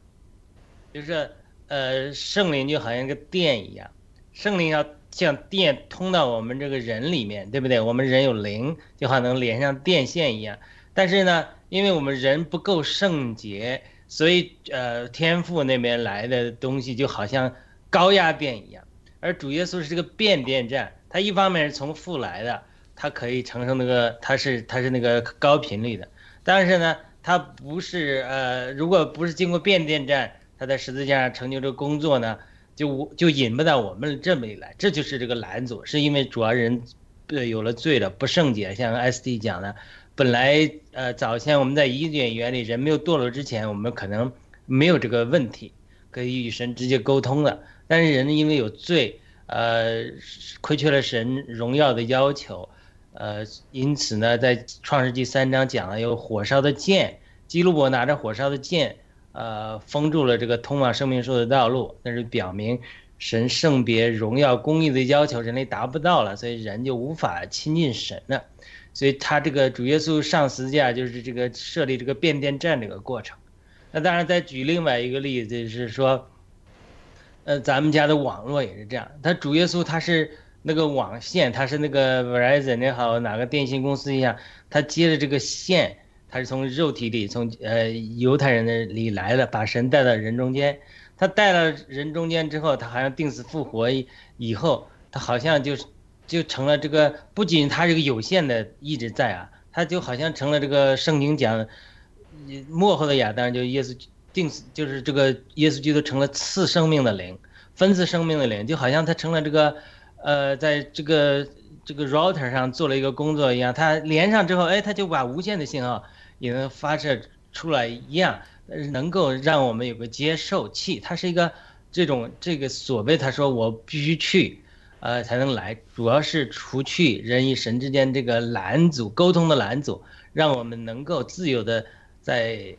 就是呃圣灵就好像个电一样，圣灵要像电通到我们这个人里面，对不对？我们人有灵，就好像能连上电线一样。但是呢，因为我们人不够圣洁，所以呃，天赋那边来的东西就好像高压电一样。而主耶稣是这个变电站，他一方面是从父来的，他可以承受那个，他是他是那个高频率的。但是呢，他不是呃，如果不是经过变电站，他在十字架上成就这个工作呢？就就引不到我们这么一来，这就是这个拦阻，是因为主要人，呃，有了罪了，不圣洁。像 S D 讲的，本来呃，早先我们在伊甸园里人没有堕落之前，我们可能没有这个问题，可以与神直接沟通的。但是人呢因为有罪，呃，亏缺了神荣耀的要求，呃，因此呢，在创世纪三章讲了有火烧的剑，基路伯拿着火烧的剑。呃，封住了这个通往生命树的道路，那是表明神圣别、荣耀、公义的要求，人类达不到了，所以人就无法亲近神了。所以他这个主耶稣上十字架就是这个设立这个变电站这个过程。那当然，再举另外一个例子是说，呃，咱们家的网络也是这样，他主耶稣他是那个网线，他是那个 Verizon 也好，哪个电信公司一样，他接的这个线。他是从肉体里，从呃犹太人的里来的，把神带到人中间。他带了人中间之后，他好像定死复活以后，他好像就是就成了这个，不仅他这个有限的一直在啊，他就好像成了这个圣经讲幕后的亚当，就耶稣定死，就是这个耶稣基督成了次生命的灵，分次生命的灵，就好像他成了这个呃，在这个这个 router 上做了一个工作一样，他连上之后，哎，他就把无线的信号。也能发射出来一样，能够让我们有个接受器。它是一个这种这个所谓他说我必须去，呃才能来，主要是除去人与神之间这个拦阻沟通的拦阻，让我们能够自由的在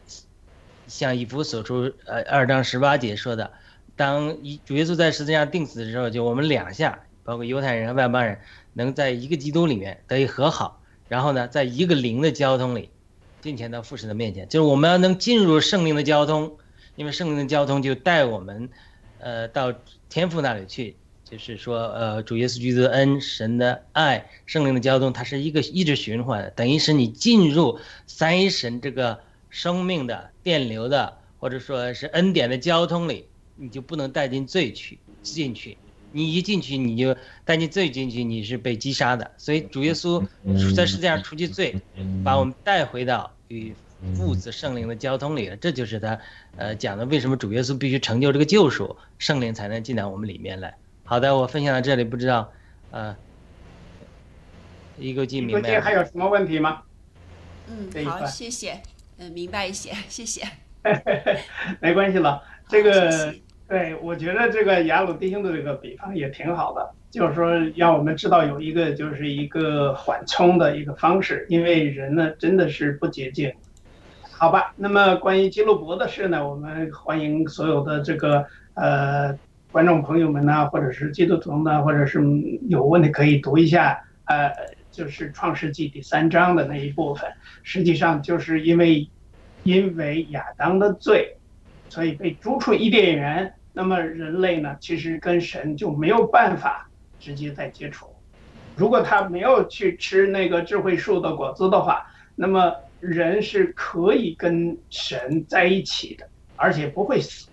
像以弗所出呃二章十八节说的，当一主耶稣在十字架定死的时候，就我们两下，包括犹太人和外邦人，能在一个基督里面得以和好，然后呢，在一个灵的交通里。进前到父神的面前，就是我们要能进入圣灵的交通，因为圣灵的交通就带我们，呃，到天父那里去。就是说，呃，主耶稣基督的恩、神的爱、圣灵的交通，它是一个一直循环的，等于是你进入三一神这个生命的电流的，或者说是恩典的交通里，你就不能带进罪去进去。你一进去，你就带进罪进去，你是被击杀的。所以主耶稣在世界上除去罪，把我们带回到与父子圣灵的交通里了。这就是他，呃，讲的为什么主耶稣必须成就这个救赎，圣灵才能进到我们里面来。好的，我分享到这里，不知道，呃，一个记明白。还有什么问题吗？嗯，好，谢谢，嗯，明白一些，谢谢。<laughs> 没关系了，这个。对，我觉得这个雅鲁弟兄的这个比方也挺好的，就是说让我们知道有一个就是一个缓冲的一个方式，因为人呢真的是不洁净，好吧？那么关于基路伯的事呢，我们欢迎所有的这个呃观众朋友们呢，或者是基督徒呢，或者是有问题可以读一下，呃，就是创世纪第三章的那一部分，实际上就是因为因为亚当的罪，所以被逐出伊甸园。那么人类呢，其实跟神就没有办法直接再接触。如果他没有去吃那个智慧树的果子的话，那么人是可以跟神在一起的，而且不会死。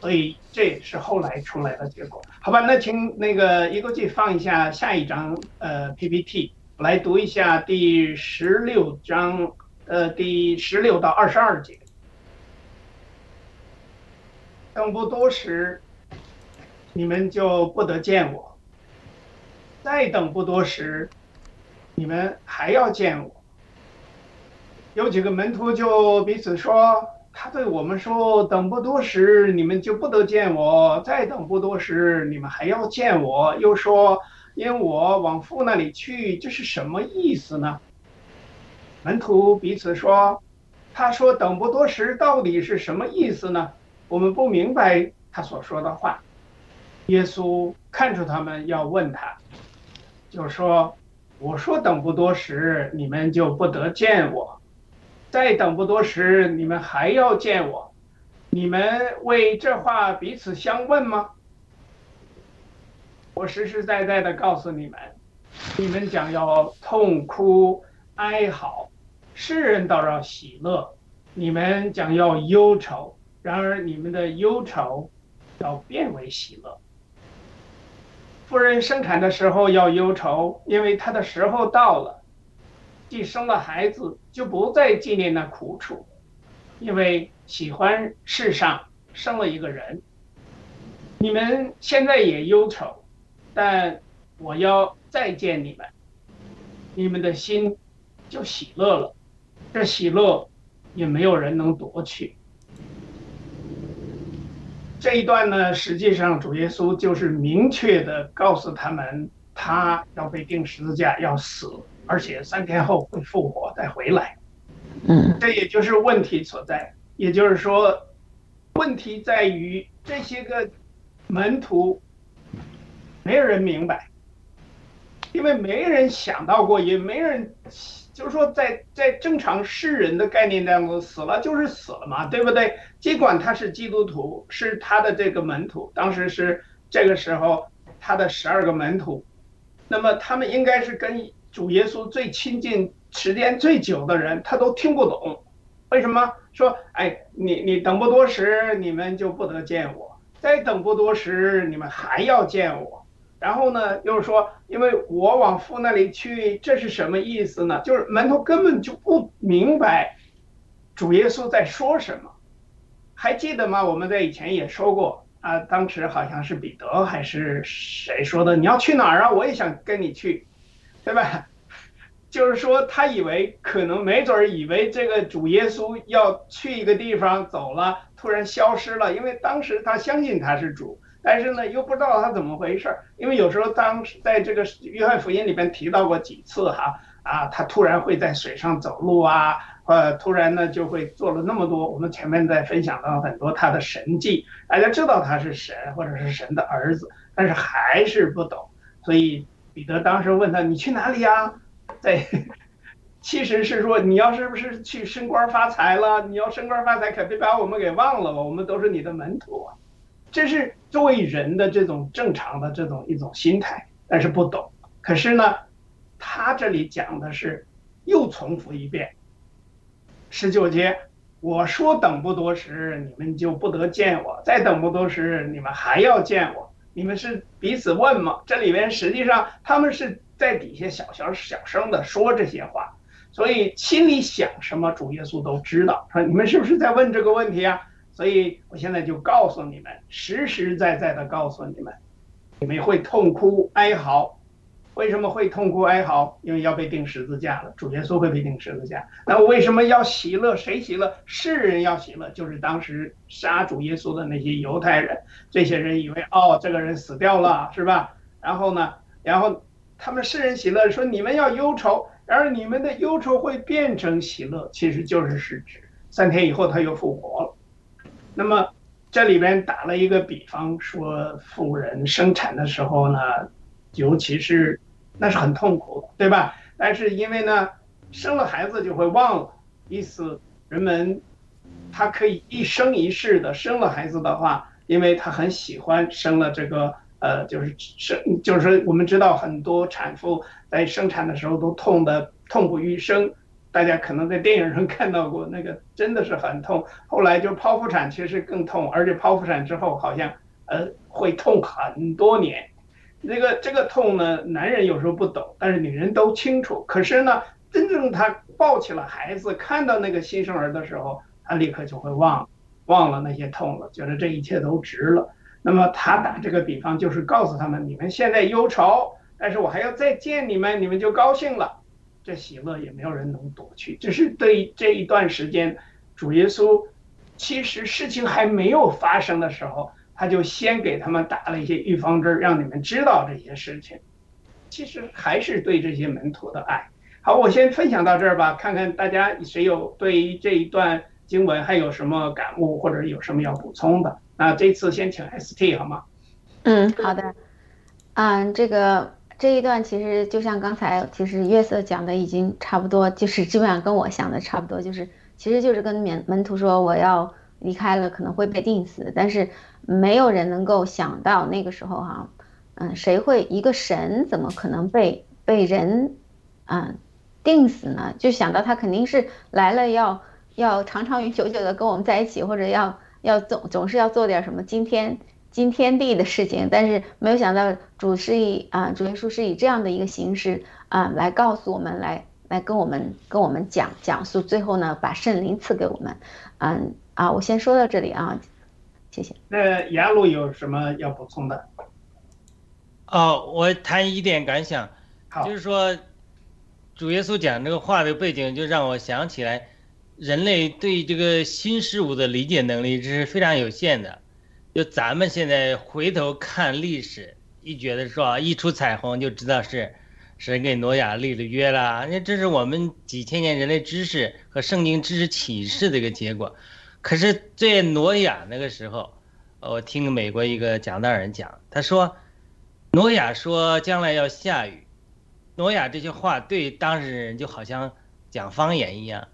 所以这也是后来出来的结果。好吧，那请那个一个记放一下下一张呃 PPT，来读一下第十六章呃第十六到二十二节。等不多时，你们就不得见我；再等不多时，你们还要见我。有几个门徒就彼此说：“他对我们说，等不多时，你们就不得见我；再等不多时，你们还要见我。”又说：“因我往父那里去，这是什么意思呢？”门徒彼此说：“他说等不多时，到底是什么意思呢？”我们不明白他所说的话，耶稣看出他们要问他，就说：“我说等不多时，你们就不得见我；再等不多时，你们还要见我。你们为这话彼此相问吗？”我实实在在的告诉你们，你们将要痛哭哀嚎，世人倒要喜乐；你们将要忧愁，然而你们的忧愁要变为喜乐。夫人生产的时候要忧愁，因为她的时候到了。既生了孩子，就不再纪念那苦楚，因为喜欢世上生了一个人。你们现在也忧愁，但我要再见你们，你们的心就喜乐了。这喜乐也没有人能夺去。这一段呢，实际上主耶稣就是明确的告诉他们，他要被钉十字架，要死，而且三天后会复活再回来。嗯，这也就是问题所在。也就是说，问题在于这些个门徒，没有人明白，因为没人想到过，也没人。就是说，在在正常世人的概念当中，死了就是死了嘛，对不对？尽管他是基督徒，是他的这个门徒，当时是这个时候他的十二个门徒，那么他们应该是跟主耶稣最亲近、时间最久的人，他都听不懂，为什么说？哎，你你等不多时，你们就不得见我；再等不多时，你们还要见我。然后呢，又说，因为我往父那里去，这是什么意思呢？就是门徒根本就不明白主耶稣在说什么。还记得吗？我们在以前也说过啊，当时好像是彼得还是谁说的，你要去哪儿啊？我也想跟你去，对吧？<laughs> 就是说他以为可能没准儿以为这个主耶稣要去一个地方走了，突然消失了，因为当时他相信他是主。但是呢，又不知道他怎么回事儿，因为有时候当时在这个约翰福音里边提到过几次哈啊，他突然会在水上走路啊，呃，突然呢就会做了那么多。我们前面在分享到很多他的神迹，大家知道他是神或者是神的儿子，但是还是不懂。所以彼得当时问他：“你去哪里呀？”在其实是说你要是不是去升官发财了？你要升官发财，可别把我们给忘了吧？我们都是你的门徒啊。这是作为人的这种正常的这种一种心态，但是不懂。可是呢，他这里讲的是又重复一遍。十九节，我说等不多时，你们就不得见我；再等不多时，你们还要见我。你们是彼此问吗？这里边实际上他们是在底下小小小声的说这些话，所以心里想什么，主耶稣都知道。说你们是不是在问这个问题啊？所以我现在就告诉你们，实实在在的告诉你们，你们会痛哭哀嚎。为什么会痛哭哀嚎？因为要被钉十字架了，主耶稣会被钉十字架。那为什么要喜乐？谁喜乐？世人要喜乐，就是当时杀主耶稣的那些犹太人。这些人以为，哦，这个人死掉了，是吧？然后呢，然后他们世人喜乐，说你们要忧愁，然而你们的忧愁会变成喜乐，其实就是是指三天以后他又复活了。那么，这里边打了一个比方，说妇人生产的时候呢，尤其是那是很痛苦，对吧？但是因为呢，生了孩子就会忘了，意思人们他可以一生一世的生了孩子的话，因为他很喜欢生了这个呃，就是生，就是我们知道很多产妇在生产的时候都痛的痛不欲生。大家可能在电影上看到过，那个真的是很痛。后来就剖腹产，其实更痛，而且剖腹产之后好像呃会痛很多年。那个这个痛呢，男人有时候不懂，但是女人都清楚。可是呢，真正他抱起了孩子，看到那个新生儿的时候，他立刻就会忘忘了那些痛了，觉得这一切都值了。那么他打这个比方，就是告诉他们：你们现在忧愁，但是我还要再见你们，你们就高兴了。这喜乐也没有人能夺去，只是对这一段时间，主耶稣其实事情还没有发生的时候，他就先给他们打了一些预防针，让你们知道这些事情。其实还是对这些门徒的爱。好，我先分享到这儿吧，看看大家谁有对于这一段经文还有什么感悟，或者有什么要补充的。那这次先请 ST 好吗？嗯，好的。嗯，这个。这一段其实就像刚才，其实约瑟讲的已经差不多，就是基本上跟我想的差不多，就是其实就是跟门门徒说我要离开了，可能会被钉死，但是没有人能够想到那个时候哈，嗯，谁会一个神怎么可能被被人，嗯，定死呢？就想到他肯定是来了要要长长久久的跟我们在一起，或者要要总总是要做点什么惊天惊天地的事情，但是没有想到主是以啊主耶稣是以这样的一个形式啊来告诉我们来。来跟我们跟我们讲讲述，最后呢，把圣灵赐给我们。嗯啊，我先说到这里啊，谢谢。那雅鲁有什么要补充的？哦，我谈一点感想，好，就是说，主耶稣讲这个话的背景，就让我想起来，人类对这个新事物的理解能力这是非常有限的。就咱们现在回头看历史，一觉得说一出彩虹就知道是。神给挪亚立了约了，那这是我们几千年人类知识和圣经知识启示的一个结果。可是，在挪亚那个时候，我听美国一个讲道人讲，他说，挪亚说将来要下雨，挪亚这些话对当事人就好像讲方言一样。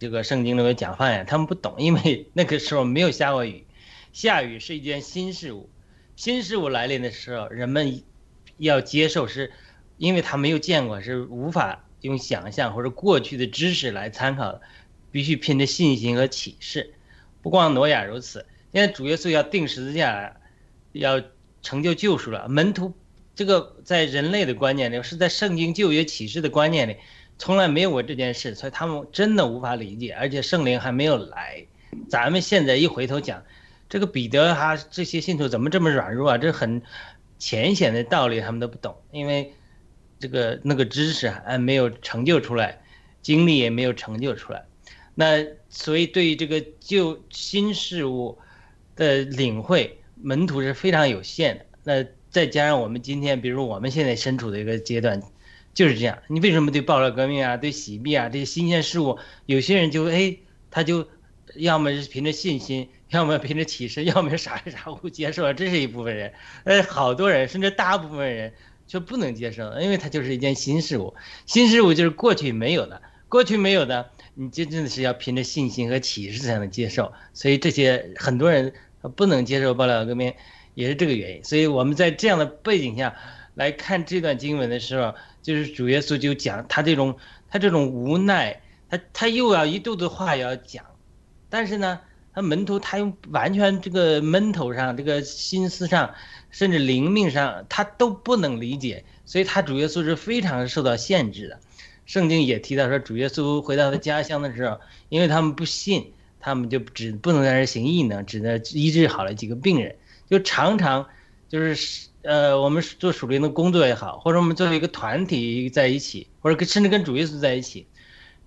这个圣经里面讲方言，他们不懂，因为那个时候没有下过雨，下雨是一件新事物，新事物来临的时候，人们要接受是。因为他没有见过，是无法用想象或者过去的知识来参考的，必须凭着信心和启示。不光挪亚如此，现在主耶稣要定十字架，要成就救赎了。门徒这个在人类的观念里，是在圣经旧约启示的观念里，从来没有过这件事，所以他们真的无法理解。而且圣灵还没有来，咱们现在一回头讲，这个彼得他这些信徒怎么这么软弱啊？这很浅显的道理他们都不懂，因为。这个那个知识还没有成就出来，经历也没有成就出来，那所以对于这个旧新事物的领会，门徒是非常有限的。那再加上我们今天，比如我们现在身处的一个阶段，就是这样。你为什么对暴乱革命啊、对洗币啊这些新鲜事物，有些人就哎，他就要么是凭着信心，要么凭着启示，要么傻里傻乎接受了，这是一部分人。呃，好多人甚至大部分人。却不能接受，因为它就是一件新事物，新事物就是过去没有的，过去没有的，你真正的是要凭着信心和启示才能接受。所以这些很多人不能接受爆料革命，也是这个原因。所以我们在这样的背景下来看这段经文的时候，就是主耶稣就讲他这种他这种无奈，他他又要一肚子话要讲，但是呢，他门徒他用完全这个闷头上这个心思上。甚至灵命上他都不能理解，所以他主耶稣是非常受到限制的。圣经也提到说，主耶稣回到他家乡的时候，因为他们不信，他们就只不能在这行异能，只能医治好了几个病人。就常常就是呃，我们做属灵的工作也好，或者我们作为一个团体在一起，或者甚至跟主耶稣在一起，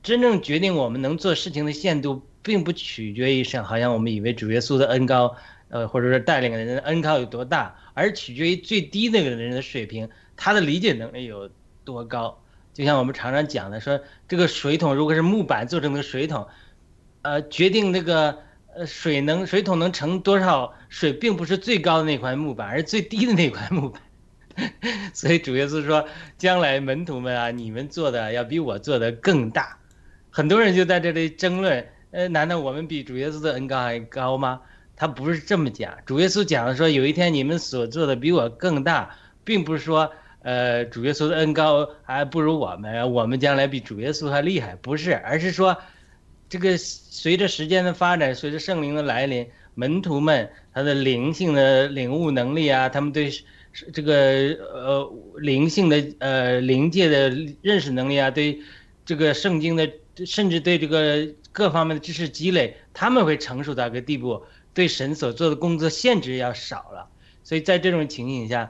真正决定我们能做事情的限度，并不取决于像好像我们以为主耶稣的恩高。呃，或者说带领的人的恩高有多大，而取决于最低那个人的水平，他的理解能力有多高。就像我们常常讲的，说这个水桶如果是木板做成的水桶，呃，决定那个呃水能水桶能盛多少水，并不是最高的那块木板，而是最低的那块木板。<laughs> 所以主耶稣说，将来门徒们啊，你们做的要比我做的更大。很多人就在这里争论，呃，难道我们比主耶稣的恩高还高吗？他不是这么讲，主耶稣讲的说，有一天你们所做的比我更大，并不是说，呃，主耶稣的恩高还不如我们，我们将来比主耶稣还厉害，不是，而是说，这个随着时间的发展，随着圣灵的来临，门徒们他的灵性的领悟能力啊，他们对这个呃灵性的呃灵界的认识能力啊，对这个圣经的，甚至对这个各方面的知识积累，他们会成熟到一个地步。对神所做的工作限制要少了，所以在这种情形下，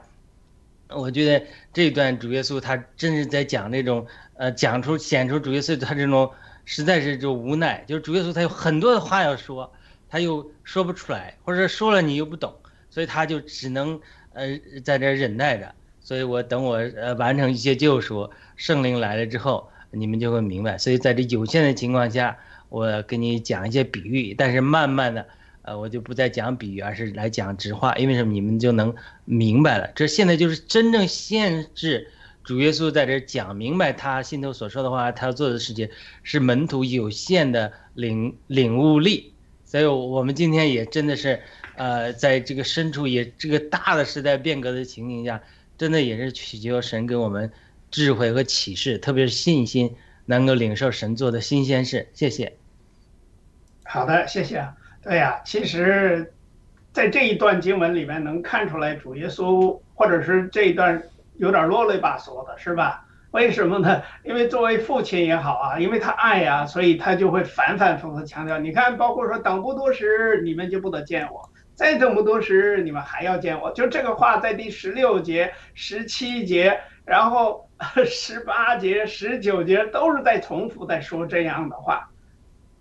我觉得这一段主耶稣他真是在讲那种呃讲出显出主耶稣他这种实在是就无奈，就是主耶稣他有很多的话要说，他又说不出来，或者说了你又不懂，所以他就只能呃在这忍耐着。所以我等我呃完成一些救赎，圣灵来了之后，你们就会明白。所以在这有限的情况下，我给你讲一些比喻，但是慢慢的。呃，我就不再讲比喻，而是来讲直话，因为什么？你们就能明白了。这现在就是真正限制主耶稣在这讲明白他心头所说的话，他要做的事情是门徒有限的领领悟力。所以，我们今天也真的是，呃，在这个深处也这个大的时代变革的情形下，真的也是祈求神给我们智慧和启示，特别是信心，能够领受神做的新鲜事。谢谢。好的，谢谢。对呀，其实，在这一段经文里面能看出来，主耶稣或者是这一段有点啰里吧嗦的，是吧？为什么呢？因为作为父亲也好啊，因为他爱呀，所以他就会反反复复强调。你看，包括说等不多时，你们就不得见我。再等不多时，你们还要见我。就这个话，在第十六节、十七节，然后十八节、十九节都是在重复在说这样的话。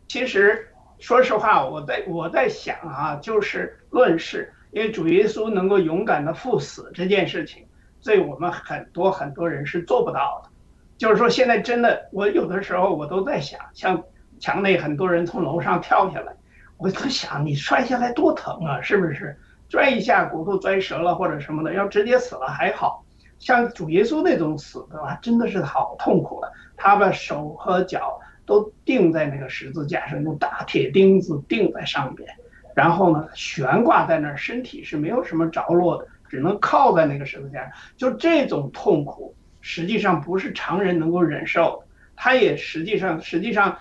其实，说实话，我在我在想啊，就是论事，因为主耶稣能够勇敢的赴死这件事情，对我们很多很多人是做不到的。就是说，现在真的，我有的时候我都在想，像墙内很多人从楼上跳下来。我在想，你摔下来多疼啊，是不是？摔一下骨头摔折了或者什么的，要直接死了还好，像主耶稣那种死的话，真的是好痛苦的。他把手和脚都钉在那个十字架上，用大铁钉子钉在上边，然后呢悬挂在那儿，身体是没有什么着落的，只能靠在那个十字架上。就这种痛苦，实际上不是常人能够忍受的。他也实际上，实际上，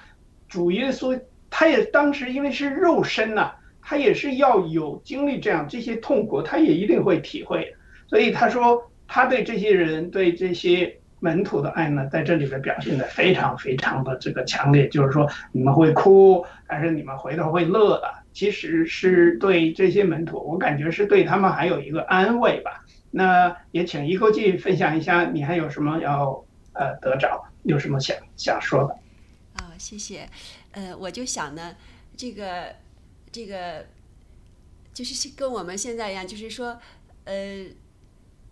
主耶稣。他也当时因为是肉身呐，他也是要有经历这样这些痛苦，他也一定会体会。所以他说，他对这些人、对这些门徒的爱呢，在这里边表现的非常非常的这个强烈。就是说，你们会哭，但是你们回头会乐的。其实是对这些门徒，我感觉是对他们还有一个安慰吧。那也请一口气分享一下，你还有什么要呃得着，有什么想想说的？啊，谢谢。呃，我就想呢，这个，这个，就是跟我们现在一样，就是说，呃，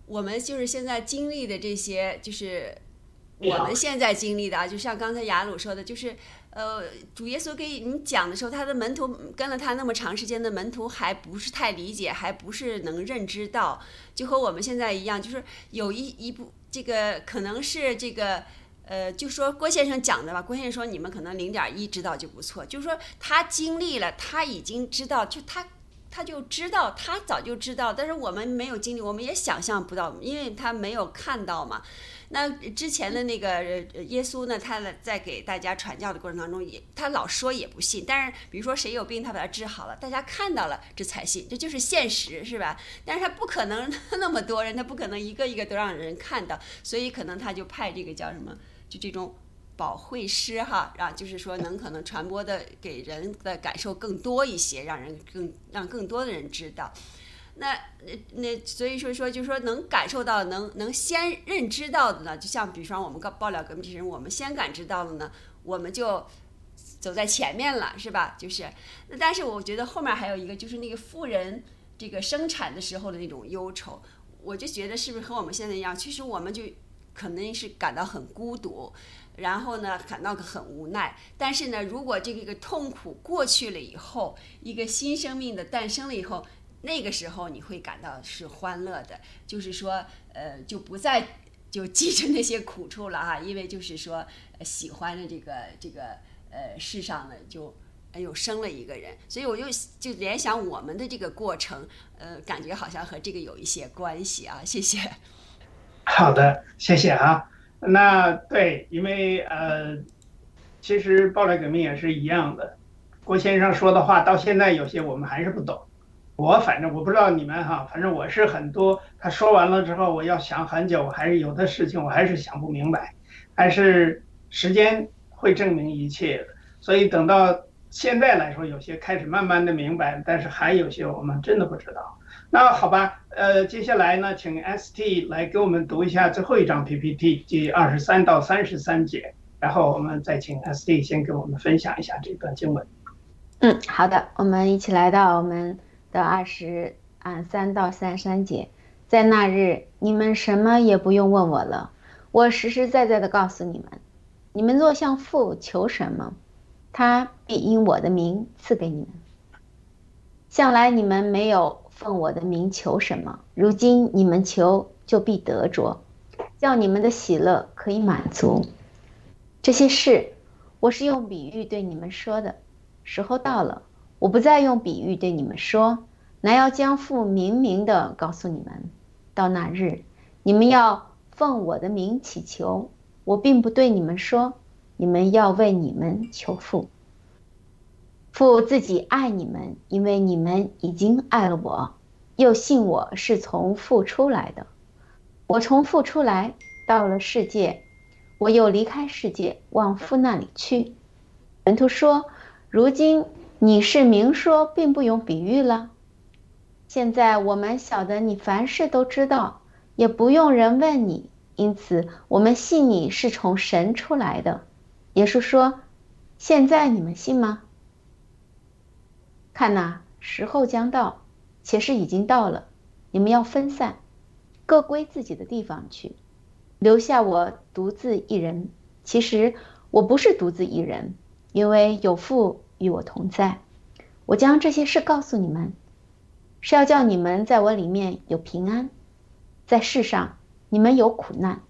我们就是现在经历的这些，就是我们现在经历的啊，就像刚才雅鲁说的，就是，呃，主耶稣给你讲的时候，他的门徒跟了他那么长时间的门徒还不是太理解，还不是能认知到，就和我们现在一样，就是有一一部这个可能是这个。呃，就说郭先生讲的吧。郭先生说，你们可能零点一知道就不错。就是说，他经历了，他已经知道，就他他就知道，他早就知道。但是我们没有经历，我们也想象不到，因为他没有看到嘛。那之前的那个耶稣呢，他在给大家传教的过程当中，也他老说也不信。但是比如说谁有病，他把他治好了，大家看到了这才信，这就是现实，是吧？但是他不可能 <laughs> 那么多人，他不可能一个一个都让人看到，所以可能他就派这个叫什么？就这种保会师哈，让就是说能可能传播的给人的感受更多一些，让人更让更多的人知道。那那所以说说就是说能感受到能能先认知到的呢，就像比方我们告爆料革命这些人，我们先感知到了呢，我们就走在前面了，是吧？就是那，但是我觉得后面还有一个就是那个富人这个生产的时候的那种忧愁，我就觉得是不是和我们现在一样？其实我们就。可能是感到很孤独，然后呢，感到很无奈。但是呢，如果这个痛苦过去了以后，一个新生命的诞生了以后，那个时候你会感到是欢乐的，就是说，呃，就不再就记着那些苦处了哈，因为就是说，喜欢的这个这个呃世上呢，就又生了一个人，所以我就就联想我们的这个过程，呃，感觉好像和这个有一些关系啊。谢谢。好的，谢谢啊。那对，因为呃，其实暴力革命也是一样的。郭先生说的话到现在有些我们还是不懂。我反正我不知道你们哈，反正我是很多他说完了之后，我要想很久，我还是有的事情我还是想不明白。但是时间会证明一切的，所以等到现在来说，有些开始慢慢的明白，但是还有些我们真的不知道。那好吧，呃，接下来呢，请 ST 来给我们读一下最后一张 PPT，第二十三到三十三节，然后我们再请 ST 先给我们分享一下这段经文。嗯，好的，我们一起来到我们的二十啊三到三十三节，在那日，你们什么也不用问我了，我实实在在的告诉你们，你们若向父求什么，他必因我的名赐给你们。向来你们没有。奉我的名求什么？如今你们求，就必得着，叫你们的喜乐可以满足。这些事，我是用比喻对你们说的。时候到了，我不再用比喻对你们说，乃要将父明明的告诉你们。到那日，你们要奉我的名祈求，我并不对你们说，你们要为你们求父。父自己爱你们，因为你们已经爱了我，又信我是从父出来的。我从父出来，到了世界，我又离开世界，往父那里去。门徒说：“如今你是明说，并不用比喻了。现在我们晓得你凡事都知道，也不用人问你，因此我们信你是从神出来的。”耶稣说：“现在你们信吗？看呐，时候将到，且是已经到了，你们要分散。”各归自己的地方去，留下我独自一人。其实我不是独自一人，因为有父与我同在。我将这些事告诉你们，是要叫你们在我里面有平安。在世上你们有苦难，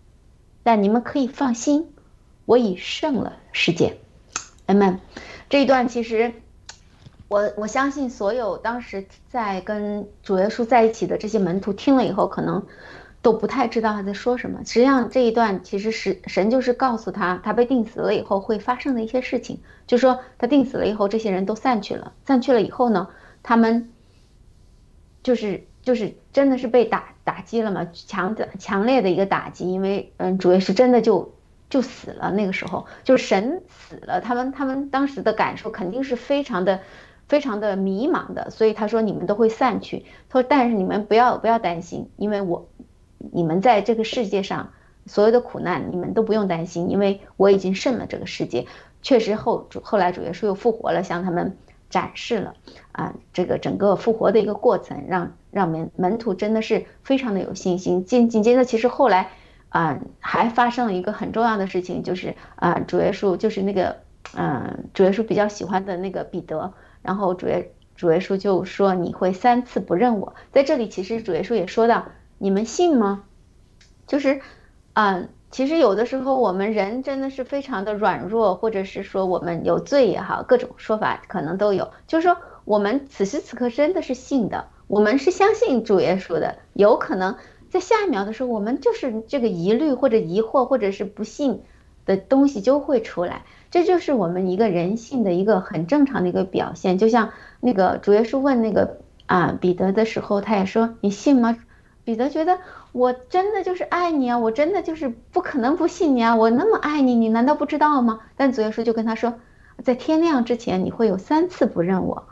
但你们可以放心，我已胜了世界。阿门。这一段其实。我我相信所有当时在跟主耶稣在一起的这些门徒听了以后，可能都不太知道他在说什么。实际上这一段其实是神就是告诉他，他被定死了以后会发生的一些事情。就说他定死了以后，这些人都散去了，散去了以后呢，他们就是就是真的是被打打击了嘛，强的强烈的一个打击，因为嗯，主耶稣真的就就死了。那个时候就是神死了，他们他们当时的感受肯定是非常的。非常的迷茫的，所以他说你们都会散去。他说，但是你们不要不要担心，因为我，你们在这个世界上所有的苦难，你们都不用担心，因为我已经胜了这个世界。确实后主后来主耶稣又复活了，向他们展示了啊这个整个复活的一个过程，让让门门徒真的是非常的有信心。紧紧接着，其实后来啊还发生了一个很重要的事情，就是啊主耶稣就是那个嗯主耶稣比较喜欢的那个彼得。然后主耶主耶稣就说你会三次不认我，在这里其实主耶稣也说到你们信吗？就是，嗯，其实有的时候我们人真的是非常的软弱，或者是说我们有罪也好，各种说法可能都有。就是说我们此时此刻真的是信的，我们是相信主耶稣的，有可能在下一秒的时候，我们就是这个疑虑或者疑惑或者是不信的东西就会出来。这就是我们一个人性的一个很正常的一个表现，就像那个主耶稣问那个啊彼得的时候，他也说你信吗？彼得觉得我真的就是爱你啊，我真的就是不可能不信你啊，我那么爱你，你难道不知道吗？但主耶稣就跟他说，在天亮之前你会有三次不认我。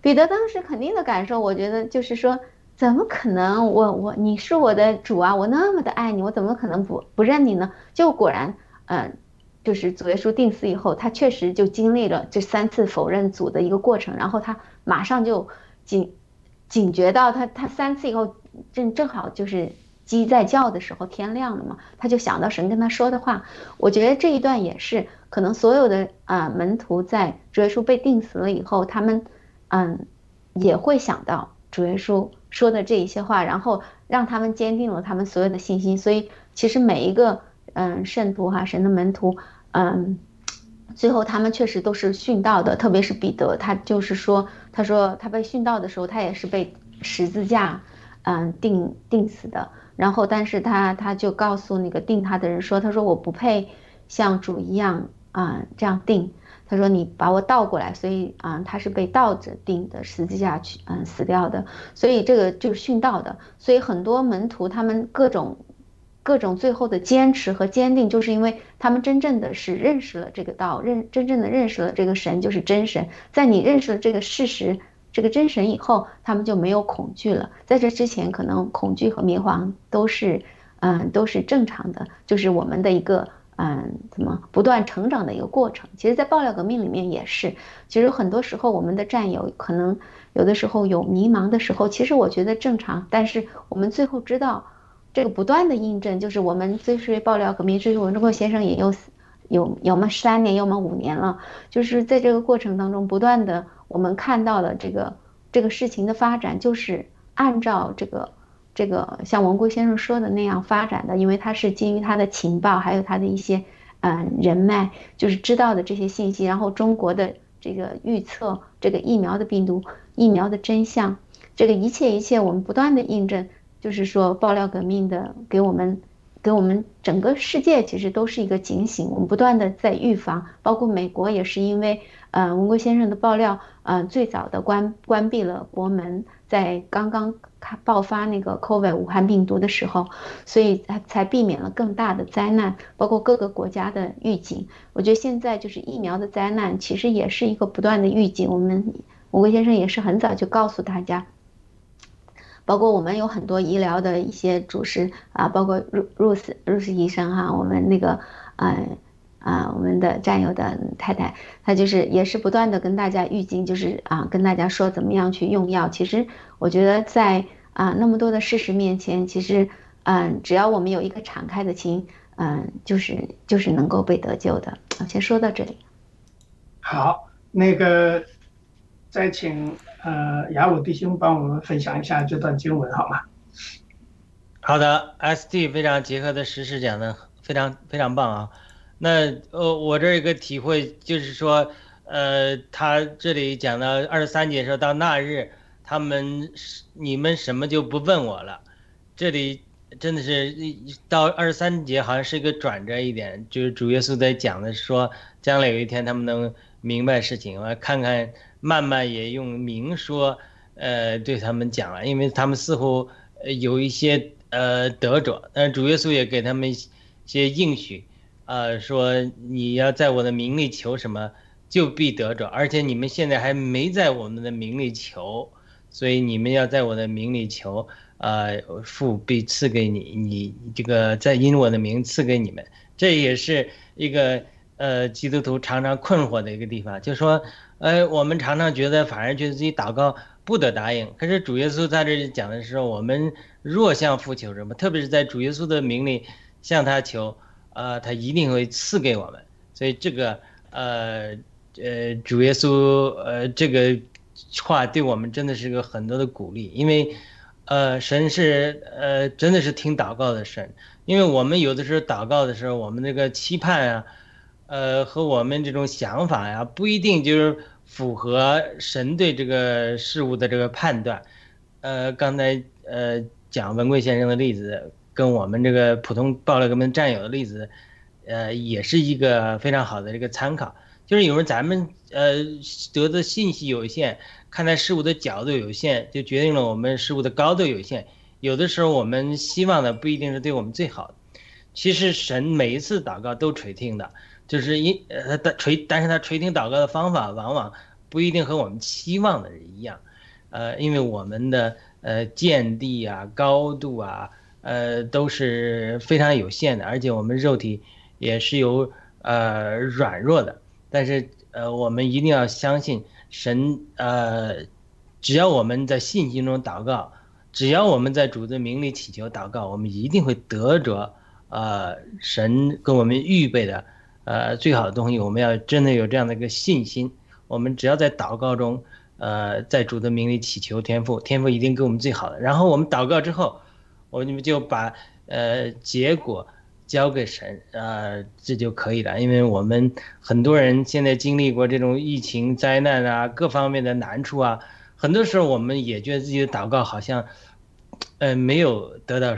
彼得当时肯定的感受，我觉得就是说，怎么可能？我我你是我的主啊，我那么的爱你，我怎么可能不不认你呢？就果然，嗯。就是主耶稣定死以后，他确实就经历了这三次否认主的一个过程，然后他马上就警警觉到他他三次以后正正好就是鸡在叫的时候，天亮了嘛，他就想到神跟他说的话。我觉得这一段也是可能所有的啊门徒在主耶稣被定死了以后，他们嗯也会想到主耶稣说的这一些话，然后让他们坚定了他们所有的信心。所以其实每一个嗯圣徒哈神的门徒。嗯，最后他们确实都是殉道的，特别是彼得，他就是说，他说他被殉道的时候，他也是被十字架，嗯，钉钉死的。然后，但是他他就告诉那个钉他的人说，他说我不配像主一样啊这样钉，他说你把我倒过来，所以啊他是被倒着钉的十字架去嗯死掉的，所以这个就是殉道的。所以很多门徒他们各种。各种最后的坚持和坚定，就是因为他们真正的是认识了这个道，认真正的认识了这个神就是真神。在你认识了这个事实，这个真神以后，他们就没有恐惧了。在这之前，可能恐惧和迷茫都是，嗯，都是正常的，就是我们的一个，嗯，怎么不断成长的一个过程。其实，在爆料革命里面也是，其实很多时候我们的战友可能有的时候有迷茫的时候，其实我觉得正常，但是我们最后知道。这个不断的印证，就是我们追随爆料革命，追随文忠国先生也有有有么三年，有么五年了。就是在这个过程当中，不断的我们看到了这个这个事情的发展，就是按照这个这个像文贵先生说的那样发展的，因为他是基于他的情报，还有他的一些嗯人脉，就是知道的这些信息，然后中国的这个预测，这个疫苗的病毒，疫苗的真相，这个一切一切，我们不断的印证。就是说爆料革命的给我们。给我们整个世界其实都是一个警醒，我们不断的在预防，包括美国也是因为，呃，文贵先生的爆料，呃，最早的关关闭了国门，在刚刚开爆发那个 COVID 武汉病毒的时候，所以才才避免了更大的灾难，包括各个国家的预警。我觉得现在就是疫苗的灾难，其实也是一个不断的预警。我们文贵先生也是很早就告诉大家。包括我们有很多医疗的一些主持啊，包括入入斯入斯医生哈，我们那个，嗯啊，我们的战友的太太，她就是也是不断的跟大家预警，就是啊，跟大家说怎么样去用药。其实我觉得在啊那么多的事实面前，其实嗯，只要我们有一个敞开的心，嗯，就是就是能够被得救的。我先说到这里。好，那个再请。呃，雅武弟兄帮我们分享一下这段经文好吗？好的，S D 非常结合的实事讲的非常非常棒啊。那呃，我这一个体会就是说，呃，他这里讲到二十三节说到那日，他们你们什么就不问我了。这里真的是到二十三节好像是一个转折一点，就是主耶稣在讲的说，将来有一天他们能明白事情，我看看。慢慢也用明说，呃，对他们讲了，因为他们似乎有一些呃得着，但是主耶稣也给他们一些应许，呃，说你要在我的名里求什么，就必得着，而且你们现在还没在我们的名里求，所以你们要在我的名里求，呃，父必赐给你，你这个在因我的名赐给你们，这也是一个呃基督徒常常困惑的一个地方，就说。呃，我们常常觉得，反而觉得自己祷告不得答应。可是主耶稣在这里讲的时候，我们若向父求什么，特别是在主耶稣的名里向他求，呃，他一定会赐给我们。所以这个，呃，呃，主耶稣，呃，这个话对我们真的是个很多的鼓励，因为，呃，神是，呃，真的是听祷告的神。因为我们有的时候祷告的时候，我们那个期盼啊。呃，和我们这种想法呀，不一定就是符合神对这个事物的这个判断。呃，刚才呃讲文贵先生的例子，跟我们这个普通爆料革命战友的例子，呃，也是一个非常好的这个参考。就是有时候咱们呃得的信息有限，看待事物的角度有限，就决定了我们事物的高度有限。有的时候我们希望的不一定是对我们最好的。其实神每一次祷告都垂听的。就是因呃他垂，但是他垂听祷告的方法往往不一定和我们期望的一样，呃，因为我们的呃见地啊、高度啊，呃都是非常有限的，而且我们肉体也是有呃软弱的。但是呃，我们一定要相信神，呃，只要我们在信心中祷告，只要我们在主的名里祈求祷告，我们一定会得着呃神给我们预备的。呃，最好的东西，我们要真的有这样的一个信心。我们只要在祷告中，呃，在主的名里祈求天赋，天赋一定给我们最好的。然后我们祷告之后，我们就把呃结果交给神，呃，这就可以了。因为我们很多人现在经历过这种疫情灾难啊，各方面的难处啊，很多时候我们也觉得自己的祷告好像，呃，没有得到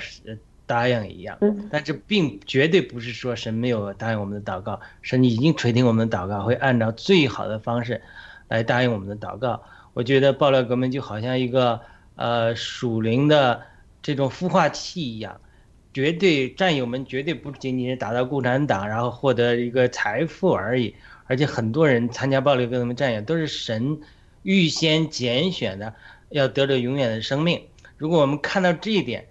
答应一样，但这并绝对不是说神没有答应我们的祷告，神已经垂听我们的祷告，会按照最好的方式来答应我们的祷告。我觉得爆料革命就好像一个呃属灵的这种孵化器一样，绝对战友们绝对不仅仅是打到共产党，然后获得一个财富而已，而且很多人参加暴力革命战友都是神预先拣选的，要得着永远的生命。如果我们看到这一点。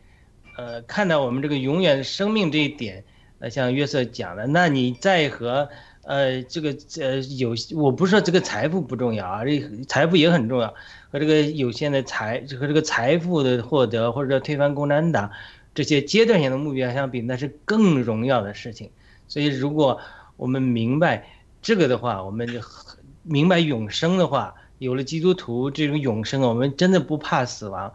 呃，看到我们这个永远生命这一点，呃，像约瑟讲的，那你再和呃这个呃有，我不是说这个财富不重要啊，这财富也很重要，和这个有限的财和这个财富的获得，或者说推翻共产党这些阶段性的目标相比，那是更荣耀的事情。所以，如果我们明白这个的话，我们就明白永生的话，有了基督徒这种永生，我们真的不怕死亡，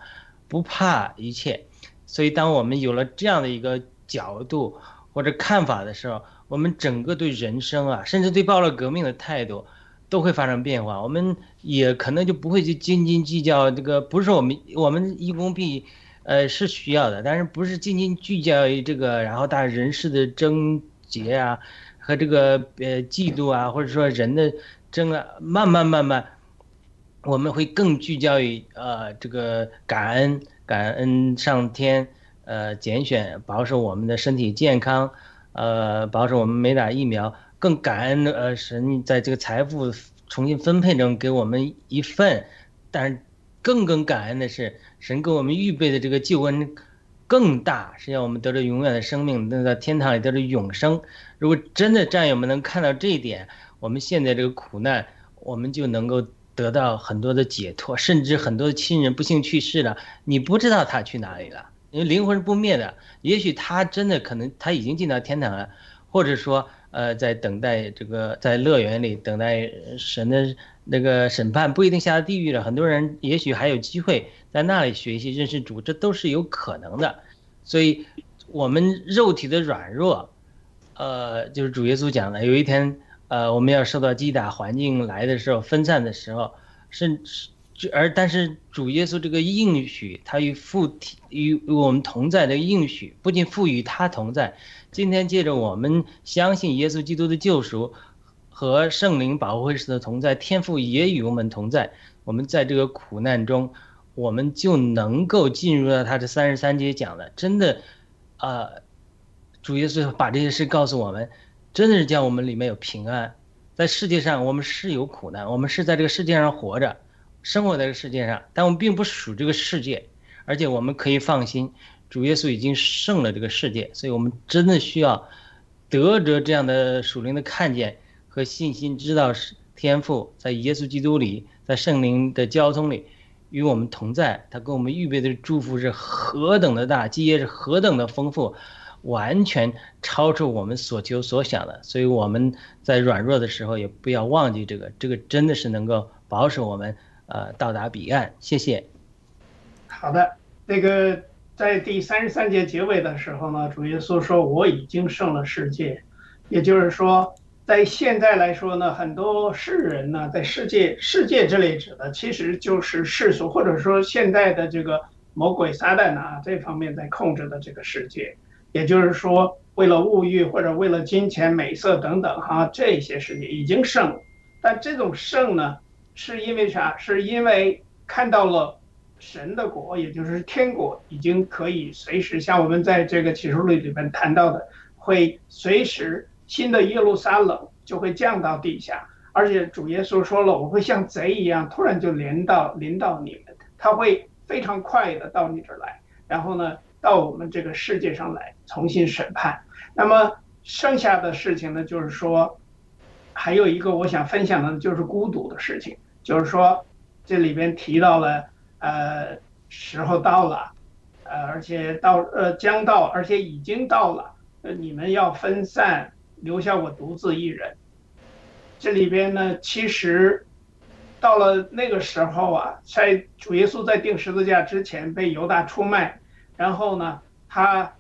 不怕一切。所以，当我们有了这样的一个角度或者看法的时候，我们整个对人生啊，甚至对暴力革命的态度，都会发生变化。我们也可能就不会去斤斤计较这个，不是我们我们义工必呃，是需要的，但是不是仅仅聚焦于这个，然后大人事的症结啊，和这个呃嫉妒啊，或者说人的争啊，慢慢慢慢，我们会更聚焦于呃这个感恩，感恩上天，呃拣选保守我们的身体健康，呃保守我们没打疫苗，更感恩呃神在这个财富重新分配中给我们一份，但是更更感恩的是。神给我们预备的这个救恩更大，是让我们得着永远的生命，能在天堂里得着永生。如果真的战友们能看到这一点，我们现在这个苦难，我们就能够得到很多的解脱。甚至很多的亲人不幸去世了，你不知道他去哪里了，因为灵魂是不灭的。也许他真的可能他已经进到天堂了，或者说呃在等待这个在乐园里等待神的那个审判，不一定下地狱了。很多人也许还有机会。在那里学习认识主，这都是有可能的，所以，我们肉体的软弱，呃，就是主耶稣讲的，有一天，呃，我们要受到击打，环境来的时候，分散的时候，甚至而但是主耶稣这个应许，他与父与我们同在的应许，不仅赋予他同在，今天借着我们相信耶稣基督的救赎和圣灵保护会师的同在，天父也与我们同在，我们在这个苦难中。我们就能够进入到他的三十三节讲的，真的，呃，主耶稣把这些事告诉我们，真的是叫我们里面有平安。在世界上，我们是有苦难，我们是在这个世界上活着，生活在这个世界上，但我们并不属这个世界，而且我们可以放心，主耶稣已经胜了这个世界，所以我们真的需要得着这样的属灵的看见和信心，知道天赋在耶稣基督里，在圣灵的交通里。与我们同在，他给我们预备的祝福是何等的大，基业是何等的丰富，完全超出我们所求所想的。所以我们在软弱的时候，也不要忘记这个，这个真的是能够保守我们，呃，到达彼岸。谢谢。好的，那个在第三十三节结尾的时候呢，主耶稣说：“我已经胜了世界。”也就是说。在现在来说呢，很多世人呢，在世界世界这里指的其实就是世俗，或者说现在的这个魔鬼撒旦啊这方面在控制的这个世界，也就是说，为了物欲或者为了金钱、美色等等哈，这些世界已经胜了。但这种胜呢，是因为啥？是因为看到了神的国，也就是天国，已经可以随时像我们在这个启示录里面谈到的，会随时。新的耶路撒冷就会降到地下，而且主耶稣说了，我会像贼一样，突然就临到临到你们，他会非常快的到你这儿来，然后呢，到我们这个世界上来重新审判。那么剩下的事情呢，就是说，还有一个我想分享的就是孤独的事情，就是说，这里边提到了，呃，时候到了，呃，而且到呃将到，而且已经到了，呃，你们要分散。留下我独自一人。这里边呢，其实到了那个时候啊，在主耶稣在钉十字架之前被犹大出卖，然后呢，他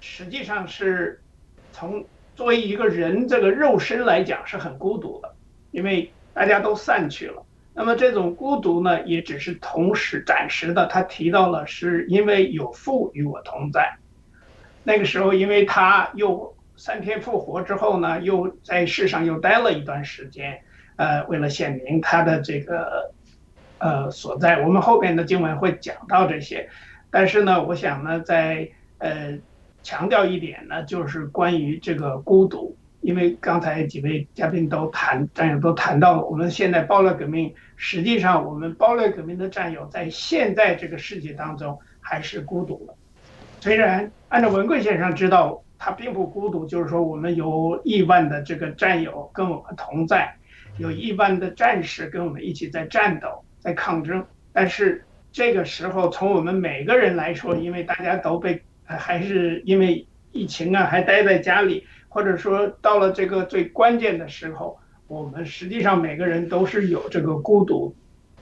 实际上是从作为一个人这个肉身来讲是很孤独的，因为大家都散去了。那么这种孤独呢，也只是同时暂时的。他提到了是因为有父与我同在。那个时候，因为他又。三天复活之后呢，又在世上又待了一段时间，呃，为了显明他的这个呃所在，我们后边的经文会讲到这些。但是呢，我想呢，在呃强调一点呢，就是关于这个孤独，因为刚才几位嘉宾都谈战友都谈到了，我们现在暴乱革命，实际上我们暴乱革命的战友在现在这个世界当中还是孤独的。虽然按照文贵先生知道。他并不孤独，就是说我们有亿万的这个战友跟我们同在，有亿万的战士跟我们一起在战斗、在抗争。但是这个时候，从我们每个人来说，因为大家都被还是因为疫情啊，还待在家里，或者说到了这个最关键的时候，我们实际上每个人都是有这个孤独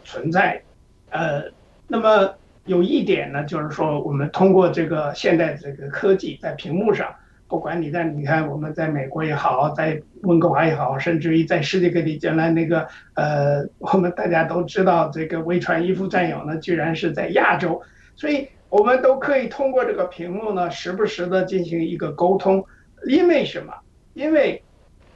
存在。呃，那么有一点呢，就是说我们通过这个现代这个科技，在屏幕上。不管你在，你看我们在美国也好，在温哥华也好，甚至于在世界各地，将来那个呃，我们大家都知道，这个微传衣服战友呢，居然是在亚洲，所以我们都可以通过这个屏幕呢，时不时的进行一个沟通。因为什么？因为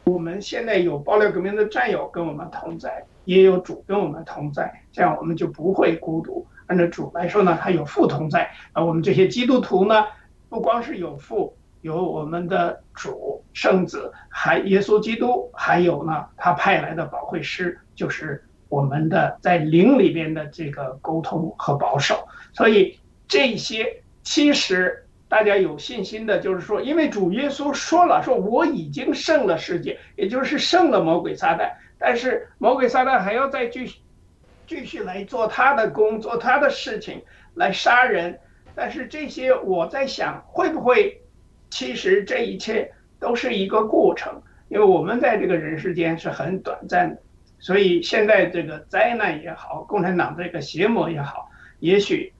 我们现在有爆料革命的战友跟我们同在，也有主跟我们同在，这样我们就不会孤独。按照主来说呢，他有父同在，而我们这些基督徒呢，不光是有父，有我们的主圣子，还耶稣基督，还有呢，他派来的保惠师，就是我们的在灵里边的这个沟通和保守。所以。这些其实大家有信心的，就是说，因为主耶稣说了，说我已经胜了世界，也就是胜了魔鬼撒旦。但是魔鬼撒旦还要再继续继续来做他的工作，他的事情来杀人。但是这些我在想，会不会其实这一切都是一个过程？因为我们在这个人世间是很短暂的，所以现在这个灾难也好，共产党这个邪魔也好，也许。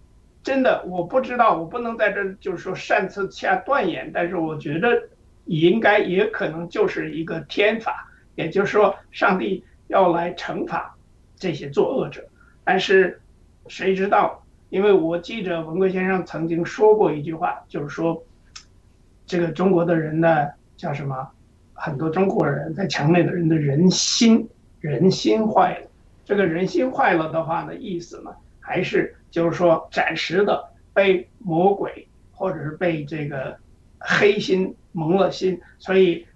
真的，我不知道，我不能在这就是说擅自下断言，但是我觉得应该也可能就是一个天法，也就是说，上帝要来惩罚这些作恶者。但是谁知道？因为我记着文贵先生曾经说过一句话，就是说，这个中国的人呢，叫什么？很多中国人在墙内的人的人心，人心坏了。这个人心坏了的话呢，意思呢，还是。就是说，暂时的被魔鬼或者是被这个黑心蒙了心，所以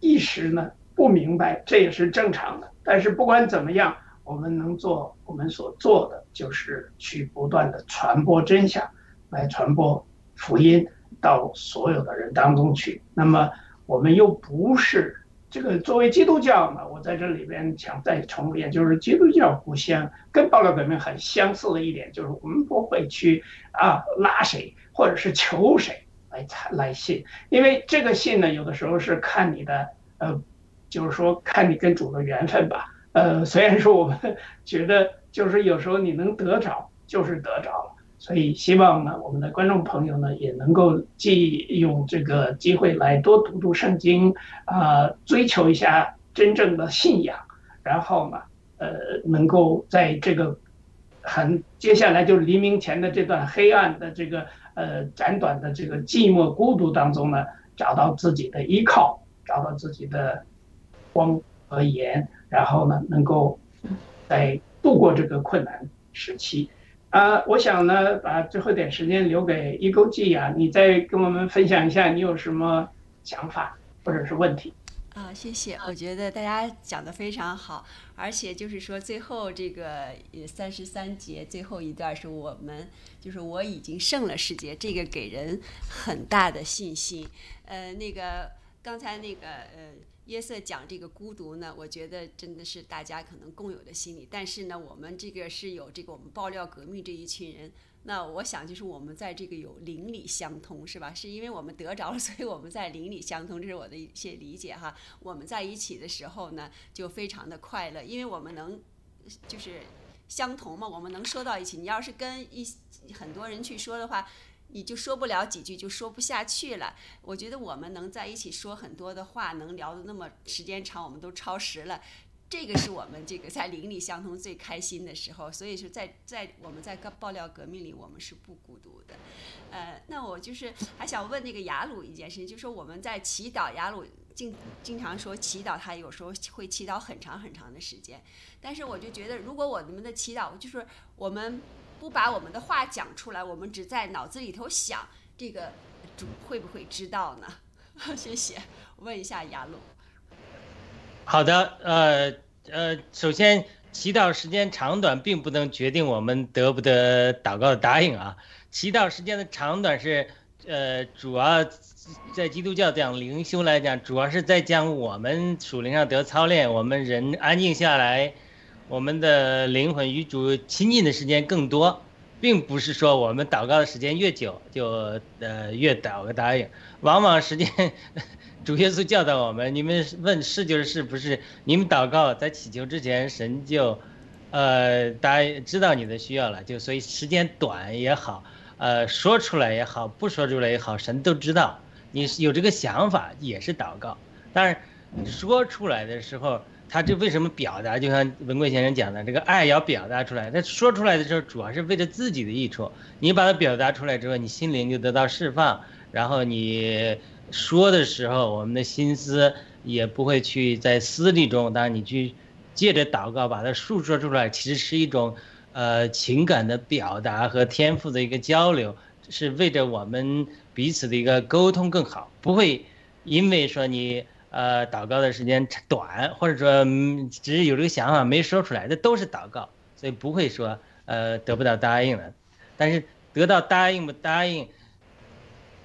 一时呢不明白，这也是正常的。但是不管怎么样，我们能做我们所做的，就是去不断的传播真相，来传播福音到所有的人当中去。那么我们又不是。这个作为基督教呢，我在这里边想再重复一遍，就是基督教互相跟爆料革命很相似的一点，就是我们不会去啊拉谁或者是求谁来来信，因为这个信呢，有的时候是看你的呃，就是说看你跟主的缘分吧。呃，<laughs> 虽然说我们觉得就是有时候你能得着，就是得着了。所以希望呢，我们的观众朋友呢也能够既用这个机会来多读读圣经，啊，追求一下真正的信仰，然后呢，呃，能够在这个很接下来就是黎明前的这段黑暗的这个呃短短的这个寂寞孤独当中呢，找到自己的依靠，找到自己的光和盐，然后呢，能够在度过这个困难时期。啊，我想呢，把最后点时间留给一勾记啊，你再跟我们分享一下，你有什么想法或者是问题？啊，谢谢，我觉得大家讲的非常好，而且就是说最后这个三十三节最后一段是我们就是我已经胜了世界，这个给人很大的信心。呃，那个刚才那个呃。约瑟讲这个孤独呢，我觉得真的是大家可能共有的心理。但是呢，我们这个是有这个我们爆料革命这一群人，那我想就是我们在这个有邻里相通，是吧？是因为我们得着了，<laughs> 所以我们在邻里相通，这是我的一些理解哈。我们在一起的时候呢，就非常的快乐，因为我们能就是相同嘛，我们能说到一起。你要是跟一很多人去说的话。你就说不了几句，就说不下去了。我觉得我们能在一起说很多的话，能聊的那么时间长，我们都超时了。这个是我们这个在邻里相通最开心的时候。所以说，在在我们在爆料革命里，我们是不孤独的。呃，那我就是还想问那个雅鲁一件事情，就是说我们在祈祷，雅鲁经经常说祈祷，他有时候会祈祷很长很长的时间。但是我就觉得，如果我们的祈祷就是我们。不把我们的话讲出来，我们只在脑子里头想，这个主会不会知道呢？<laughs> 谢谢，问一下雅鲁。好的，呃呃，首先祈祷时间长短并不能决定我们得不得祷告的答应啊。祈祷时间的长短是，呃，主要在基督教讲灵修来讲，主要是在讲我们属灵上得操练，我们人安静下来。我们的灵魂与主亲近的时间更多，并不是说我们祷告的时间越久就呃越祷个答应。往往时间，主耶稣教导我们：你们问是就是是不是？你们祷告在祈求之前，神就呃答知道你的需要了。就所以时间短也好，呃说出来也好，不说出来也好，神都知道。你有这个想法也是祷告，但是说出来的时候。他这为什么表达？就像文贵先生讲的，这个爱要表达出来。他说出来的时候，主要是为了自己的益处。你把它表达出来之后，你心灵就得到释放。然后你说的时候，我们的心思也不会去在私利中。当然你去借着祷告把它诉说出来，其实是一种呃情感的表达和天赋的一个交流，是为着我们彼此的一个沟通更好，不会因为说你。呃，祷告的时间短，或者说只是有这个想法没说出来，这都是祷告，所以不会说呃得不到答应的。但是得到答应不答应，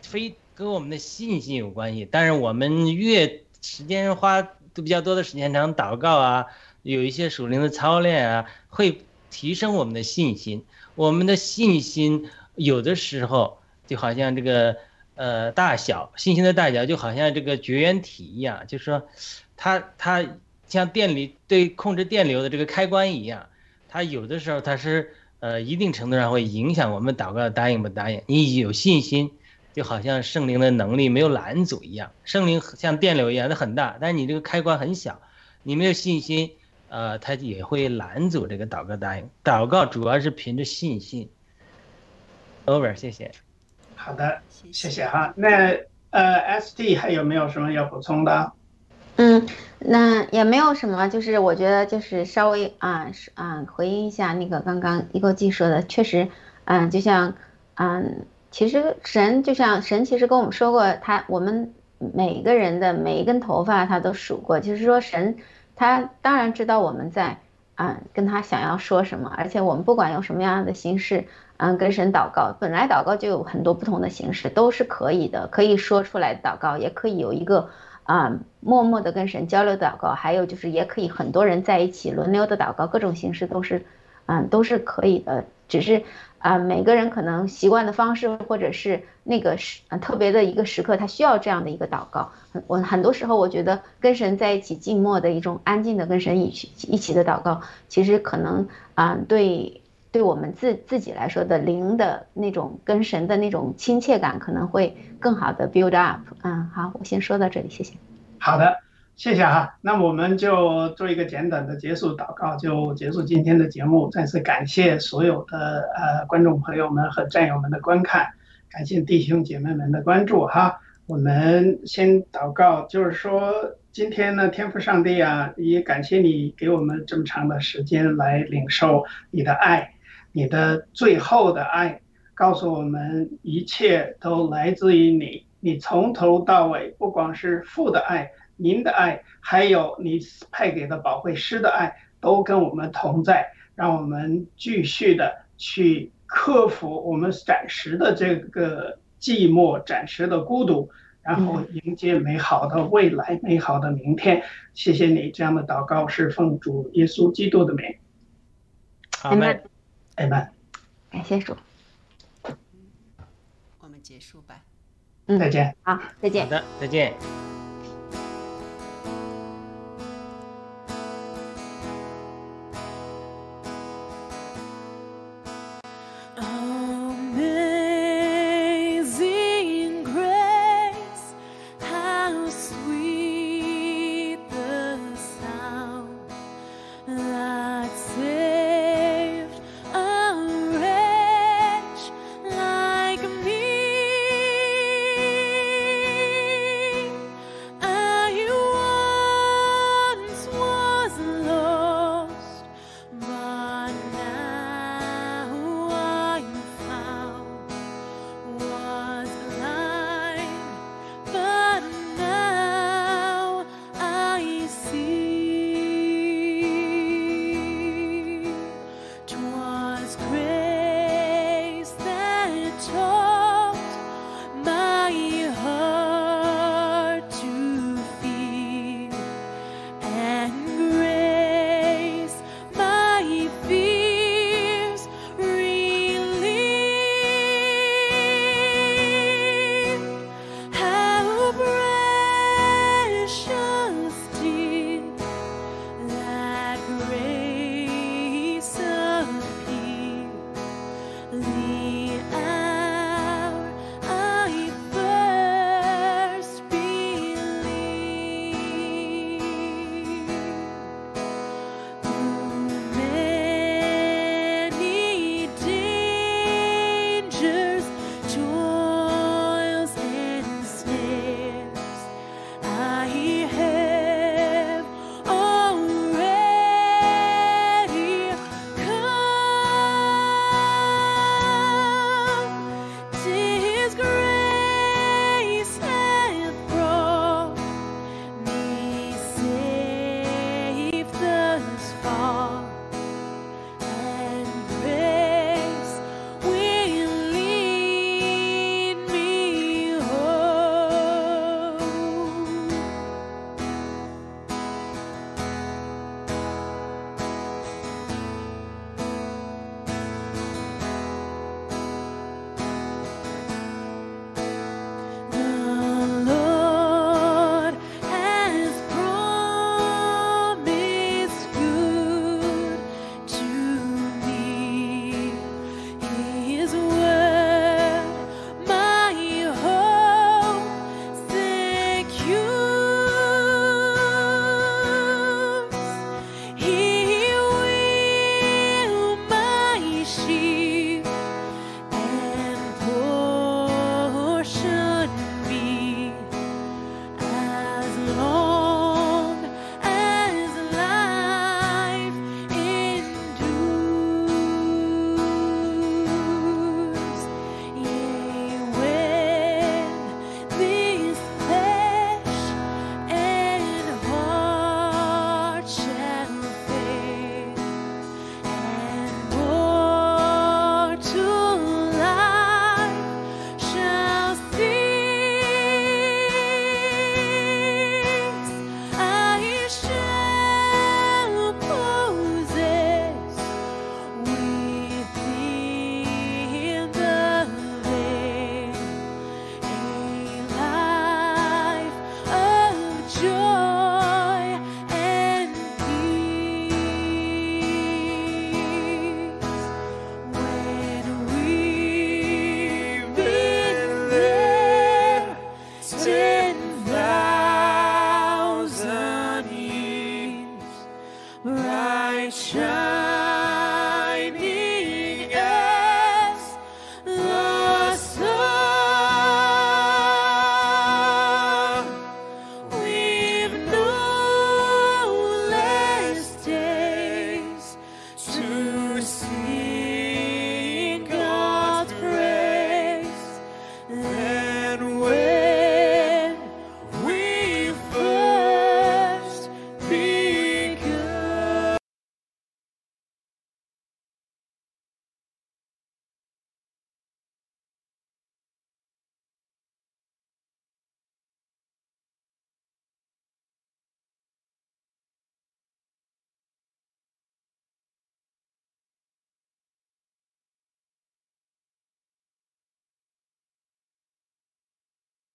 非跟我们的信心有关系。但是我们越时间花都比较多的时间长祷告啊，有一些属灵的操练啊，会提升我们的信心。我们的信心有的时候就好像这个。呃，大小信息的大小就好像这个绝缘体一样，就是说，它它像电力对控制电流的这个开关一样，它有的时候它是呃一定程度上会影响我们祷告答应不答应。你有信心，就好像圣灵的能力没有拦阻一样，圣灵像电流一样，它很大，但是你这个开关很小，你没有信心，呃，它也会拦阻这个祷告答应。祷告主要是凭着信心。Over，谢谢。好的，谢谢哈。那呃，S D 还有没有什么要补充的？嗯，那也没有什么，就是我觉得就是稍微啊啊回应一下那个刚刚一个记说的，确实，嗯，就像嗯，其实神就像神其实跟我们说过，他我们每个人的每一根头发他都数过，就是说神他当然知道我们在啊跟他想要说什么，而且我们不管用什么样的形式。嗯，跟神祷告，本来祷告就有很多不同的形式，都是可以的，可以说出来祷告，也可以有一个啊默默的跟神交流祷告，还有就是也可以很多人在一起轮流的祷告，各种形式都是，嗯，都是可以的，只是啊每个人可能习惯的方式或者是那个时特别的一个时刻，他需要这样的一个祷告。我很多时候我觉得跟神在一起静默的一种安静的跟神一起一起的祷告，其实可能啊对。对我们自自己来说的灵的那种跟神的那种亲切感，可能会更好的 build up。嗯，好，我先说到这里，谢谢。好的，谢谢哈。那我们就做一个简短的结束祷告，就结束今天的节目。再次感谢所有的呃观众朋友们和战友们的观看，感谢弟兄姐妹们的关注哈。我们先祷告，就是说今天呢，天父上帝啊，也感谢你给我们这么长的时间来领受你的爱。你的最后的爱告诉我们，一切都来自于你。你从头到尾，不光是父的爱，您的爱，还有你派给的宝贵师的爱，都跟我们同在。让我们继续的去克服我们暂时的这个寂寞、暂时的孤独，然后迎接美好的未来、美好的明天。谢谢你这样的祷告，是奉主耶稣基督的名。阿门。哎们，感谢主，我们结束吧。嗯，再见。好，再见。好的，再见。